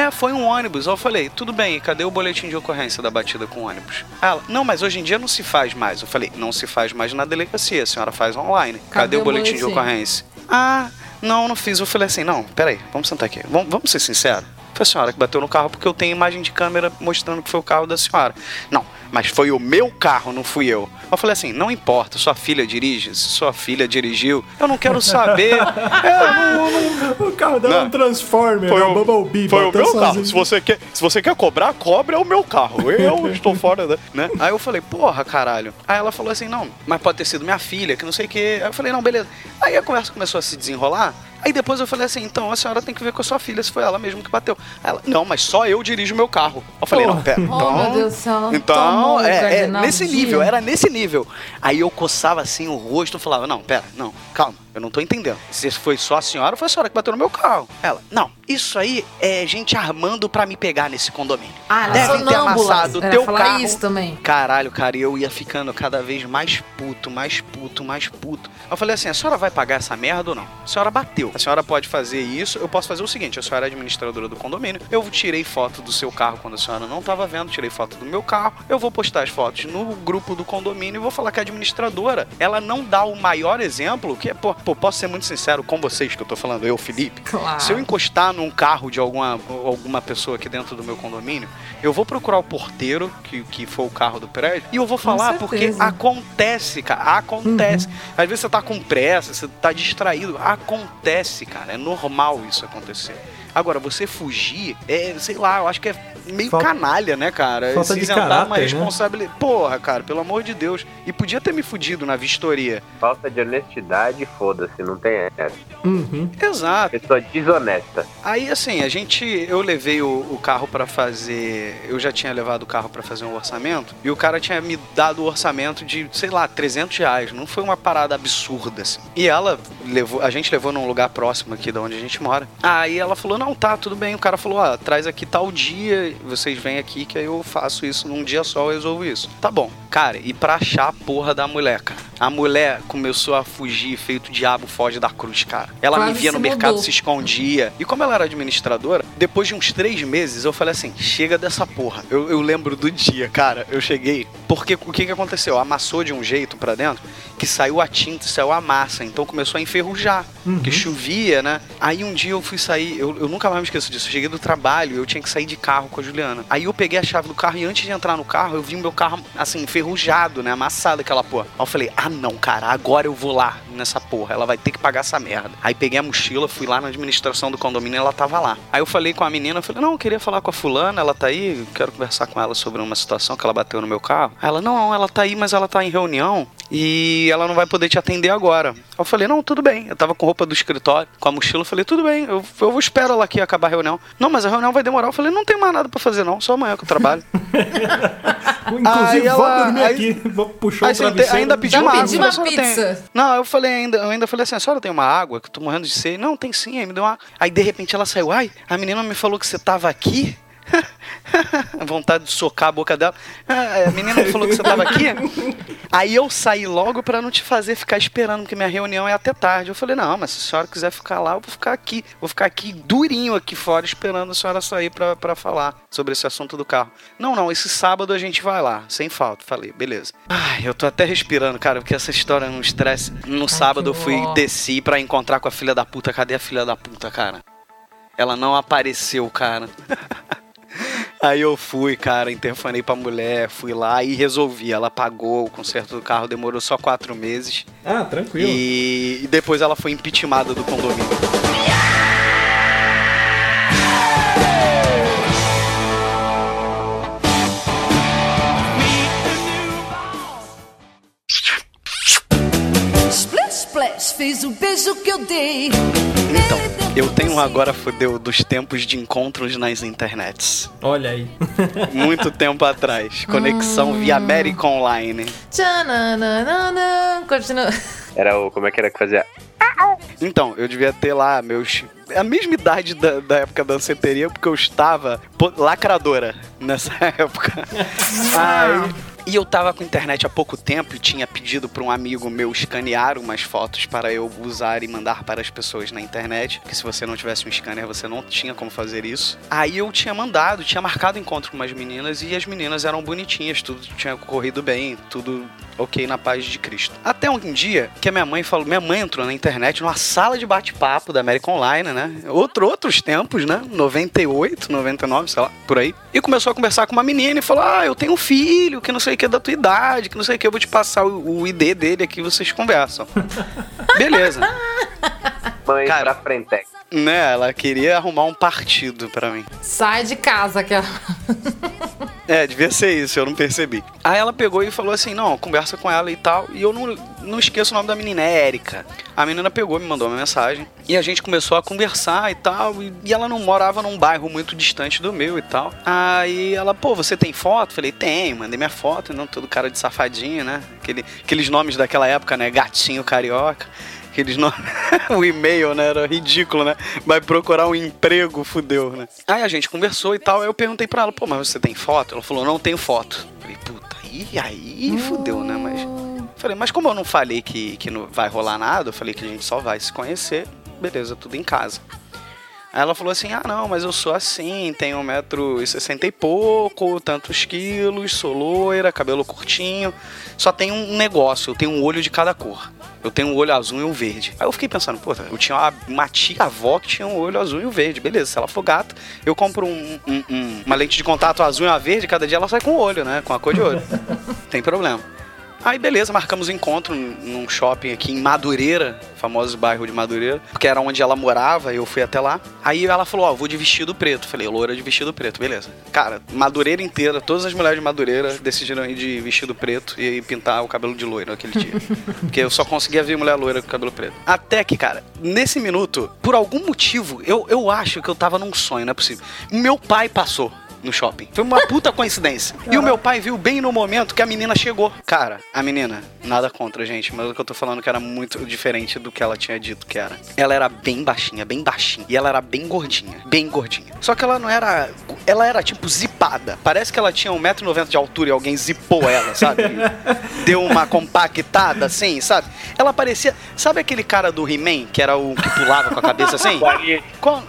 é, foi um ônibus. Eu falei, tudo bem, cadê o boletim de ocorrência da batida com ônibus? Ela, não, mas hoje em dia não se faz mais. Eu falei, não se faz mais na delegacia, a senhora faz online. Cadê, Cadê o o boletim, de boletim? ocorrência? Ah, não, não fiz. Eu falei assim, não, peraí, vamos sentar aqui. Vamos, vamos ser sinceros. Foi a senhora que bateu no carro porque eu tenho imagem de câmera mostrando que foi o carro da senhora. Não, mas foi o meu carro, não fui eu. Eu falei assim, não importa, sua filha dirige, se sua filha dirigiu, eu não quero saber. É, não, não, O carro dela é um. Transformer, foi é o, um Bumblebee. foi o meu carro. sozinho. Se você, quer, se você quer cobrar, cobre é o meu carro. Eu estou fora da. Né? Aí eu falei, porra, caralho. Aí ela falou assim: não, mas pode ter sido minha filha, que não sei o quê. Aí eu falei, não, beleza. Aí a conversa começou a se desenrolar. Aí depois eu falei assim, então a senhora tem que ver com a sua filha se foi ela mesmo que bateu. Ela, não, mas só eu dirijo meu carro. Eu falei, não, pera. Oh, Então, meu Deus do céu, então, é, é nesse nível, era nesse nível. Aí eu coçava assim o rosto e falava, não, pera, não, calma, eu não tô entendendo. Se foi só a senhora ou foi a senhora que bateu no meu carro? Ela, não, isso aí é gente armando pra me pegar nesse condomínio. Ah, Devem ter amassado o teu carro. isso também. Caralho, cara, e eu ia ficando cada vez mais puto, mais puto, mais puto. Eu falei assim: a senhora vai pagar essa merda ou não? A senhora bateu. A senhora pode fazer isso. Eu posso fazer o seguinte: a senhora é administradora do condomínio. Eu tirei foto do seu carro quando a senhora não tava vendo, tirei foto do meu carro. Eu vou postar as fotos no grupo do condomínio e vou falar que a administradora, ela não dá o maior exemplo, que é, pô, pô, posso ser muito sincero com vocês que eu tô falando, eu, Felipe. Claro. Se eu encostar num carro de alguma, alguma pessoa aqui dentro do meu condomínio, eu vou procurar o porteiro, que, que foi o carro do prédio, e eu vou falar porque acontece, cara. Acontece. Às vezes você tá com pressa, você tá distraído. Acontece, cara. É normal isso acontecer. Agora, você fugir, é, sei lá, eu acho que é meio Falta- canalha, né, cara? falta Se de isentar caráter, uma né? responsabilidade. Porra, cara, pelo amor de Deus. E podia ter me fudido na vistoria. Falta de honestidade, foda-se, não tem essa. Uhum. Exato. Pessoa desonesta. Aí assim, a gente, eu levei o, o carro pra fazer, eu já tinha levado o carro pra fazer um orçamento e o cara tinha me dado o orçamento de, sei lá, 300 reais. Não foi uma parada absurda assim. E ela levou, a gente levou num lugar próximo aqui da onde a gente mora. Aí ela falou, não, tá, tudo bem. O cara falou, ó, traz aqui tal dia, vocês vêm aqui que aí eu faço isso num dia só, eu resolvo isso. Tá bom. Cara, e pra achar a porra da mulher, cara? A mulher começou a fugir, feito diabo foge da cruz, cara. Ela me Quase via se no mercado, mudou. se escondia. E como ela era administradora, depois de uns três meses, eu falei assim: chega dessa porra. Eu, eu lembro do dia, cara. Eu cheguei. Porque o que, que aconteceu? Amassou de um jeito pra dentro que saiu a tinta, saiu a massa. Então começou a enferrujar. Porque chovia, né? Aí um dia eu fui sair, eu, eu nunca mais me esqueço disso. Eu cheguei do trabalho, eu tinha que sair de carro com a Juliana. Aí eu peguei a chave do carro e antes de entrar no carro, eu vi meu carro, assim, enferrujado, né? Amassado aquela porra. Aí eu falei, ah não, cara, agora eu vou lá nessa porra. Ela vai ter que pagar essa merda. Aí peguei a mochila, fui lá na administração do condomínio ela tava lá. Aí eu falei com a menina, eu falei, não, eu queria falar com a fulana, ela tá aí, quero conversar com ela sobre uma situação que ela bateu no meu carro. Aí ela, não, ela tá aí, mas ela tá em reunião e ela não vai poder te atender agora. Eu falei, não, tudo bem. Eu tava com roupa do escritório, com a mochila, eu falei, tudo bem, eu, eu vou esperar ela aqui acabar a reunião. Não, mas a reunião vai demorar. Eu falei, não tem mais nada pra fazer não, só amanhã que eu trabalho. Inclusive, Aí vou ela- dormir aí- aqui. Puxar Aí o travesseiro. ainda pediu Já uma água. pedi eu falei, uma pizza. Não, eu falei ainda, eu ainda falei assim, a senhora tem uma água? Que eu tô morrendo de sede. Não, tem sim, aí me deu uma. Aí de repente ela saiu, ai, a menina me falou que você tava aqui. Vontade de socar a boca dela. Ah, a menina falou que você tava aqui. Aí eu saí logo pra não te fazer ficar esperando, porque minha reunião é até tarde. Eu falei, não, mas se a senhora quiser ficar lá, eu vou ficar aqui. Vou ficar aqui durinho aqui fora, esperando a senhora sair pra, pra falar sobre esse assunto do carro. Não, não, esse sábado a gente vai lá, sem falta. Falei, beleza. Ai, eu tô até respirando, cara, porque essa história é um estresse. No sábado eu fui, ó. desci pra encontrar com a filha da puta. Cadê a filha da puta, cara? Ela não apareceu, cara. Aí eu fui, cara, interfonei pra mulher, fui lá e resolvi. Ela pagou o conserto do carro, demorou só quatro meses. Ah, tranquilo. E, e depois ela foi impeachmentada do condomínio. Splash, fez o beijo que eu dei. Então, eu tenho agora fudeu dos tempos de encontros nas internets. Olha aí. Muito tempo atrás. Conexão via América Online. Tchananana, continua. Era o. Como é que era que fazia? Então, eu devia ter lá meus. A mesma idade da, da época da danceteria, porque eu estava lacradora nessa época. Ai, e eu tava com internet há pouco tempo e tinha pedido para um amigo meu escanear umas fotos para eu usar e mandar para as pessoas na internet. Porque se você não tivesse um scanner, você não tinha como fazer isso. Aí eu tinha mandado, tinha marcado encontro com umas meninas e as meninas eram bonitinhas, tudo tinha corrido bem, tudo ok na paz de Cristo. Até um dia que a minha mãe falou, minha mãe entrou na internet numa sala de bate-papo da América Online, né? Outro, outros tempos, né? 98, 99, sei lá, por aí. E começou a conversar com uma menina e falou: Ah, eu tenho um filho que não sei o que é da tua idade, que não sei o que, eu vou te passar o, o ID dele aqui, vocês conversam. Beleza. Mãe Cara. pra frente. Né, ela queria arrumar um partido pra mim. Sai de casa, que ela... É, devia ser isso, eu não percebi. Aí ela pegou e falou assim: não, conversa com ela e tal. E eu não, não esqueço o nome da menina, é Érica. A menina pegou, me mandou uma mensagem. E a gente começou a conversar e tal. E, e ela não morava num bairro muito distante do meu e tal. Aí ela, pô, você tem foto? Falei, tem, mandei minha foto, não todo cara de safadinho, né? Aquele, aqueles nomes daquela época, né? Gatinho carioca. Aqueles nomes. o e-mail, né? Era ridículo, né? Vai procurar um emprego, fudeu, né? Aí a gente conversou e tal. Aí eu perguntei pra ela, pô, mas você tem foto? Ela falou, não tenho foto. Falei, puta, e aí fudeu, né? Mas. Falei, mas como eu não falei que, que não vai rolar nada, eu falei que a gente só vai se conhecer, beleza, tudo em casa. Aí ela falou assim: ah, não, mas eu sou assim, tenho 1,60m e pouco, tantos quilos, sou loira, cabelo curtinho. Só tem um negócio, eu tenho um olho de cada cor. Eu tenho um olho azul e um verde. Aí eu fiquei pensando, pô, eu tinha uma, uma tia avó que tinha um olho azul e um verde. Beleza, se ela for gata, eu compro um- um- um- uma lente de contato azul e uma verde, cada dia ela sai com o olho, né? Com a cor de olho. Tem problema. Aí beleza, marcamos um encontro num shopping aqui em Madureira, famoso bairro de Madureira, porque era onde ela morava, eu fui até lá. Aí ela falou, ó, vou de vestido preto. Falei, loura de vestido preto, beleza. Cara, Madureira inteira, todas as mulheres de Madureira decidiram ir de vestido preto e pintar o cabelo de loiro aquele dia. porque eu só conseguia ver mulher loira com cabelo preto. Até que, cara, nesse minuto, por algum motivo, eu, eu acho que eu tava num sonho, não é possível. Meu pai passou no shopping. Foi uma puta coincidência. E o meu pai viu bem no momento que a menina chegou. Cara, a menina, nada contra, gente, mas o que eu tô falando que era muito diferente do que ela tinha dito que era. Ela era bem baixinha, bem baixinha. E ela era bem gordinha, bem gordinha. Só que ela não era. Ela era tipo zipada. Parece que ela tinha 1,90m de altura e alguém zipou ela, sabe? Deu uma compactada assim, sabe? Ela parecia. Sabe aquele cara do He-Man, que era o que pulava com a cabeça assim? O Ariete. Qual-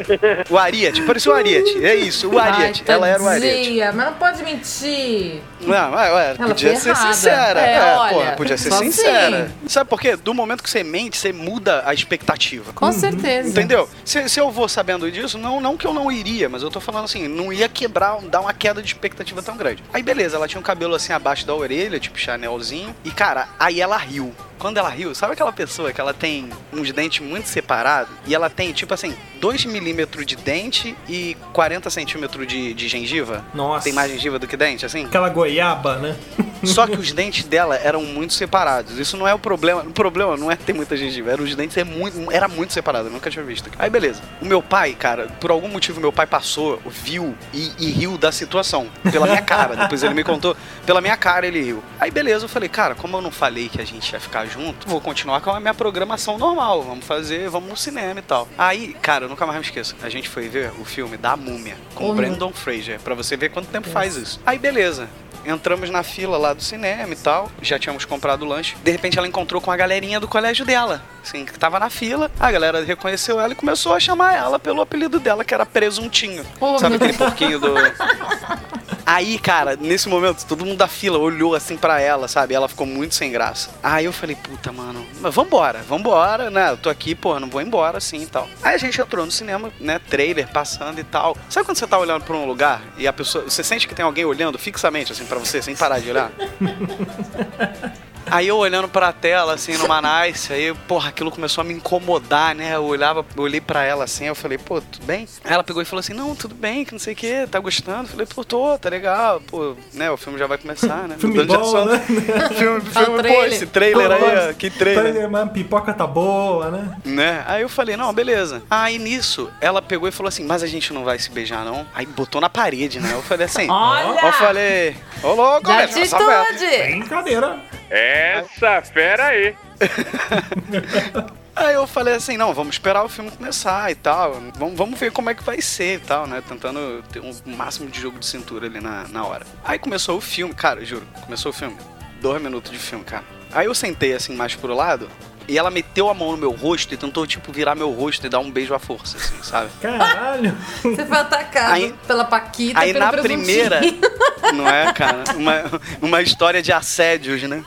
O Ariete, parecia o Ariete. É isso, o Ariete. Ai, ela era o Ariete. Mas não pode mentir. Não, ué, ué, Ela podia ser errada. sincera. É, É, olha, porra, podia ser só sincera. assim. Sabe por quê? Do momento que você mente, você muda a expectativa. Com certeza. Entendeu? Se, se eu vou sabendo disso, não, não que eu não iria, mas eu tô falando assim, não ia quebrar, dar uma queda de expectativa tão grande. Aí beleza, ela tinha um cabelo assim abaixo da orelha, tipo Chanelzinho, e cara, aí ela riu. Quando ela riu, sabe aquela pessoa que ela tem uns dentes muito separados e ela tem, tipo assim, 2 milímetros de dente e 40 centímetros de, de gengiva? Nossa. Tem mais gengiva do que dente, assim? Aquela goiaba, né? Só que os dentes dela eram muito separados. Isso não é o problema. O problema não é ter muita gengiva. Era os dentes é muito, era muito separado. Eu nunca tinha visto. Aí beleza. O meu pai, cara, por algum motivo meu pai passou, viu e, e riu da situação. Pela minha cara. Depois ele me contou. Pela minha cara ele riu. Aí beleza, eu falei, cara, como eu não falei que a gente ia ficar junto, vou continuar com a minha programação normal. Vamos fazer, vamos no cinema e tal. Aí, cara, eu nunca mais me esqueço. A gente foi ver o filme da Múmia com o Brandon Fraser. Pra você ver quanto tempo faz isso. Aí beleza. Entramos na fila lá do cinema e tal. Já tínhamos comprado o lanche. De repente ela encontrou com a galerinha do colégio dela. Assim, que tava na fila. A galera reconheceu ela e começou a chamar ela pelo apelido dela, que era Presuntinho. Oh, Sabe aquele porquinho do. Aí, cara, nesse momento, todo mundo da fila olhou assim pra ela, sabe? Ela ficou muito sem graça. Aí eu falei, puta, mano, mas vambora, vambora, né? Eu tô aqui, pô, não vou embora assim e tal. Aí a gente entrou no cinema, né? Trailer passando e tal. Sabe quando você tá olhando pra um lugar e a pessoa. Você sente que tem alguém olhando fixamente, assim, pra você, sem parar de olhar? Aí eu olhando pra tela, assim, no Nice, aí, porra, aquilo começou a me incomodar, né? Eu olhava, eu olhei pra ela assim, eu falei, pô, tudo bem? Aí ela pegou e falou assim, não, tudo bem, que não sei o que, tá gostando? Eu falei, pô, tô, tá legal, pô, né? O filme já vai começar, né? Filme bom, né? Filme, filme, pô, trailer. esse trailer aí, ó, que trailer. Mas a pipoca tá boa, né? Né? Aí eu falei, não, beleza. Aí nisso, ela pegou e falou assim, mas a gente não vai se beijar, não? Aí botou na parede, né? Eu falei assim, Olha! eu falei, ô louco, velho, atitude! Brincadeira. Essa fera aí. Aí eu falei assim, não, vamos esperar o filme começar e tal. Vamos, vamos ver como é que vai ser e tal, né? Tentando ter um máximo de jogo de cintura ali na, na hora. Aí começou o filme, cara, juro, começou o filme. Dois minutos de filme, cara. Aí eu sentei assim mais pro lado e ela meteu a mão no meu rosto e tentou, tipo, virar meu rosto e dar um beijo à força, assim, sabe? Caralho. Você foi atacado Aí- pela Paquita Aí pelo na primeira, não é, cara? Uma, uma história de assédios, né?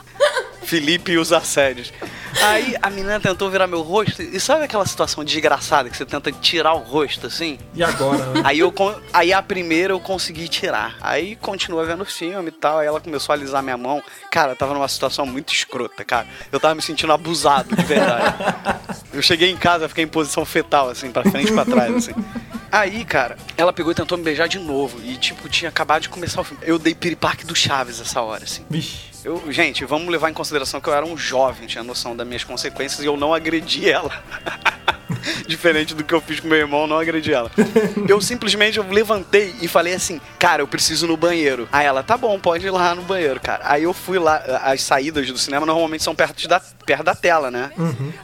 Felipe e os assédios. Aí a menina tentou virar meu rosto e sabe aquela situação desgraçada que você tenta tirar o rosto assim? E agora, né? Aí, eu, aí a primeira eu consegui tirar. Aí continua vendo o filme e tal. Aí ela começou a alisar minha mão. Cara, eu tava numa situação muito escrota, cara. Eu tava me sentindo abusado, de verdade. Eu cheguei em casa, fiquei em posição fetal, assim, pra frente e pra trás, assim. Aí, cara, ela pegou e tentou me beijar de novo. E, tipo, tinha acabado de começar o filme. Eu dei piripaque do Chaves essa hora, assim. Vixe. Eu, gente, vamos levar em consideração que eu era um jovem, tinha noção das minhas consequências e eu não agredi ela. Diferente do que eu fiz com meu irmão, eu não agredi ela. Eu simplesmente eu levantei e falei assim, cara, eu preciso ir no banheiro. Aí ela, tá bom, pode ir lá no banheiro, cara. Aí eu fui lá, as saídas do cinema normalmente são perto da, perto da tela, né?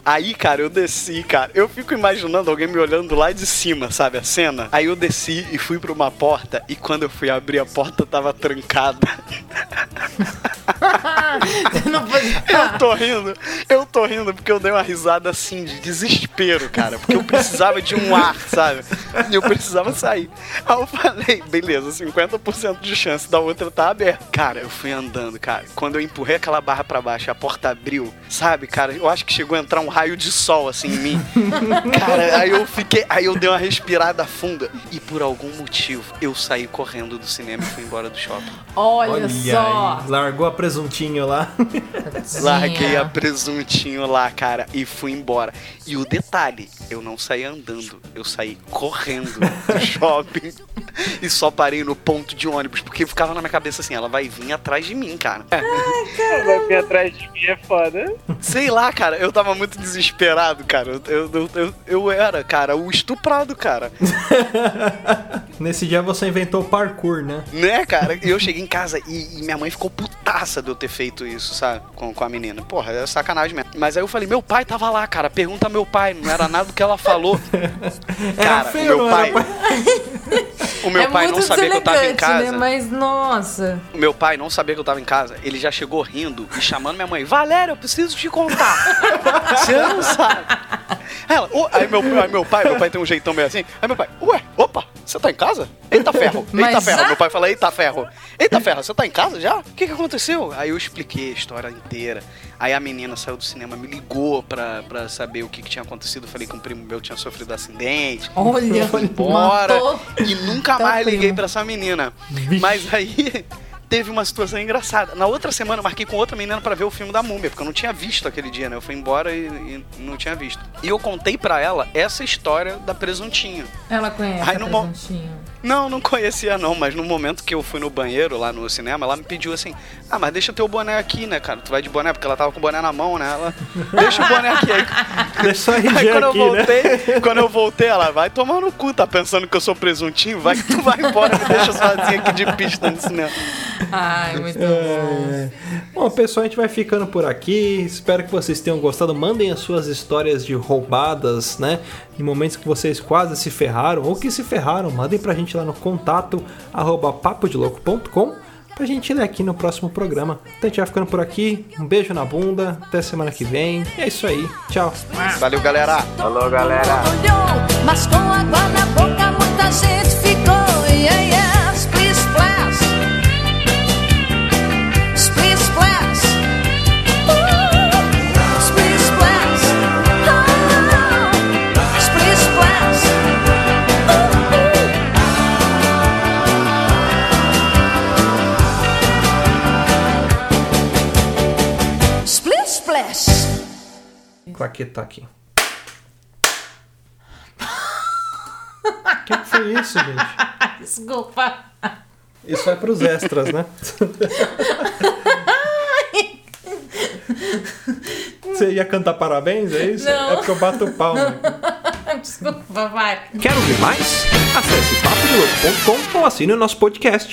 Aí, cara, eu desci, cara. Eu fico imaginando alguém me olhando lá de cima, sabe, a cena. Aí eu desci e fui pra uma porta e quando eu fui abrir a porta tava trancada. Eu tô rindo, eu tô rindo porque eu dei uma risada assim de desespero, cara. Porque eu precisava de um ar, sabe? E eu precisava sair. Aí eu falei, beleza, 50% de chance da outra tá aberta. Cara, eu fui andando, cara. Quando eu empurrei aquela barra pra baixo, a porta abriu, sabe, cara? Eu acho que chegou a entrar um raio de sol assim em mim. Cara, aí eu fiquei. Aí eu dei uma respirada funda. E por algum motivo, eu saí correndo do cinema e fui embora do shopping. Olha, Olha só. aí. Largou a presuntinho lá. Larguei a presuntinho lá, cara, e fui embora. E o detalhe, eu não saí andando, eu saí correndo do shopping e só parei no ponto de ônibus, porque ficava na minha cabeça assim, ela vai vir atrás de mim, cara. Vai vir atrás de mim, é foda. Sei lá, cara, eu tava muito desesperado, cara. Eu, eu, eu, eu era, cara, o estuprado, cara. Nesse dia você inventou parkour, né? Né, cara? E eu cheguei em casa e, e minha mãe ficou putaça de eu ter feito isso, sabe? Com, com a menina. Porra, é sacanagem mesmo. Mas aí eu falei, meu pai tava lá, cara. Pergunta meu pai. Não era nada do que ela falou. Cara, o feio, meu não pai. era? O meu é pai não sabia que eu tava em deselegante, casa. Né? Mas, nossa. O meu pai não sabia que eu tava em casa. Ele já chegou rindo e chamando minha mãe. Valéria, eu preciso te contar. Você não sabe. Ela, "Ô", aí, meu, aí meu pai, meu pai tem um jeitão meio assim. Aí meu pai, ué, opa, você tá em casa? Eita ferro, eita Mas ferro. já? Meu pai fala, eita ferro. Eita ferro, você tá em casa já? O que que aconteceu? Aí eu expliquei a história inteira. Aí a menina saiu do cinema, me ligou pra, pra saber o que, que tinha acontecido. Falei que um primo meu tinha sofrido acidente. Olha, Fui embora matou. e nunca Teu mais liguei pra essa menina. Vixe. Mas aí teve uma situação engraçada. Na outra semana eu marquei com outra menina pra ver o filme da Múmia, porque eu não tinha visto aquele dia, né? Eu fui embora e, e não tinha visto. E eu contei pra ela essa história da presuntinho. Ela conhece Ai, a mo- presuntinho. Não, não conhecia não, mas no momento que eu fui no banheiro lá no cinema, ela me pediu assim: Ah, mas deixa teu boné aqui, né, cara? Tu vai de boné, porque ela tava com o boné na mão, né? Ela, deixa o boné aqui aí. Deixa RG Aí quando aqui, eu né? voltei, quando eu voltei, ela vai tomar no cu, tá pensando que eu sou presuntinho? Vai que tu vai embora, me deixa sozinha aqui de pista no cinema. Ai, muito bom. É. Bom, pessoal, a gente vai ficando por aqui. Espero que vocês tenham gostado. Mandem as suas histórias de roubadas, né? Em momentos que vocês quase se ferraram ou que se ferraram. Mandem pra gente lá no contato arroba papodelouco.com pra gente ler aqui no próximo programa. Então a gente vai ficando por aqui. Um beijo na bunda. Até semana que vem. É isso aí. Tchau. Valeu, galera! Falou, galera. mas com água na boca muita gente ficou. Yeah, yeah, Claqueta aqui. O que, que foi isso, gente? Desculpa. Isso vai pros extras, né? Você ia cantar parabéns, é isso? Não. É porque eu bato palma. Desculpa, vai. Quer ouvir mais? Acesse papodelouco.com ou assine o nosso podcast.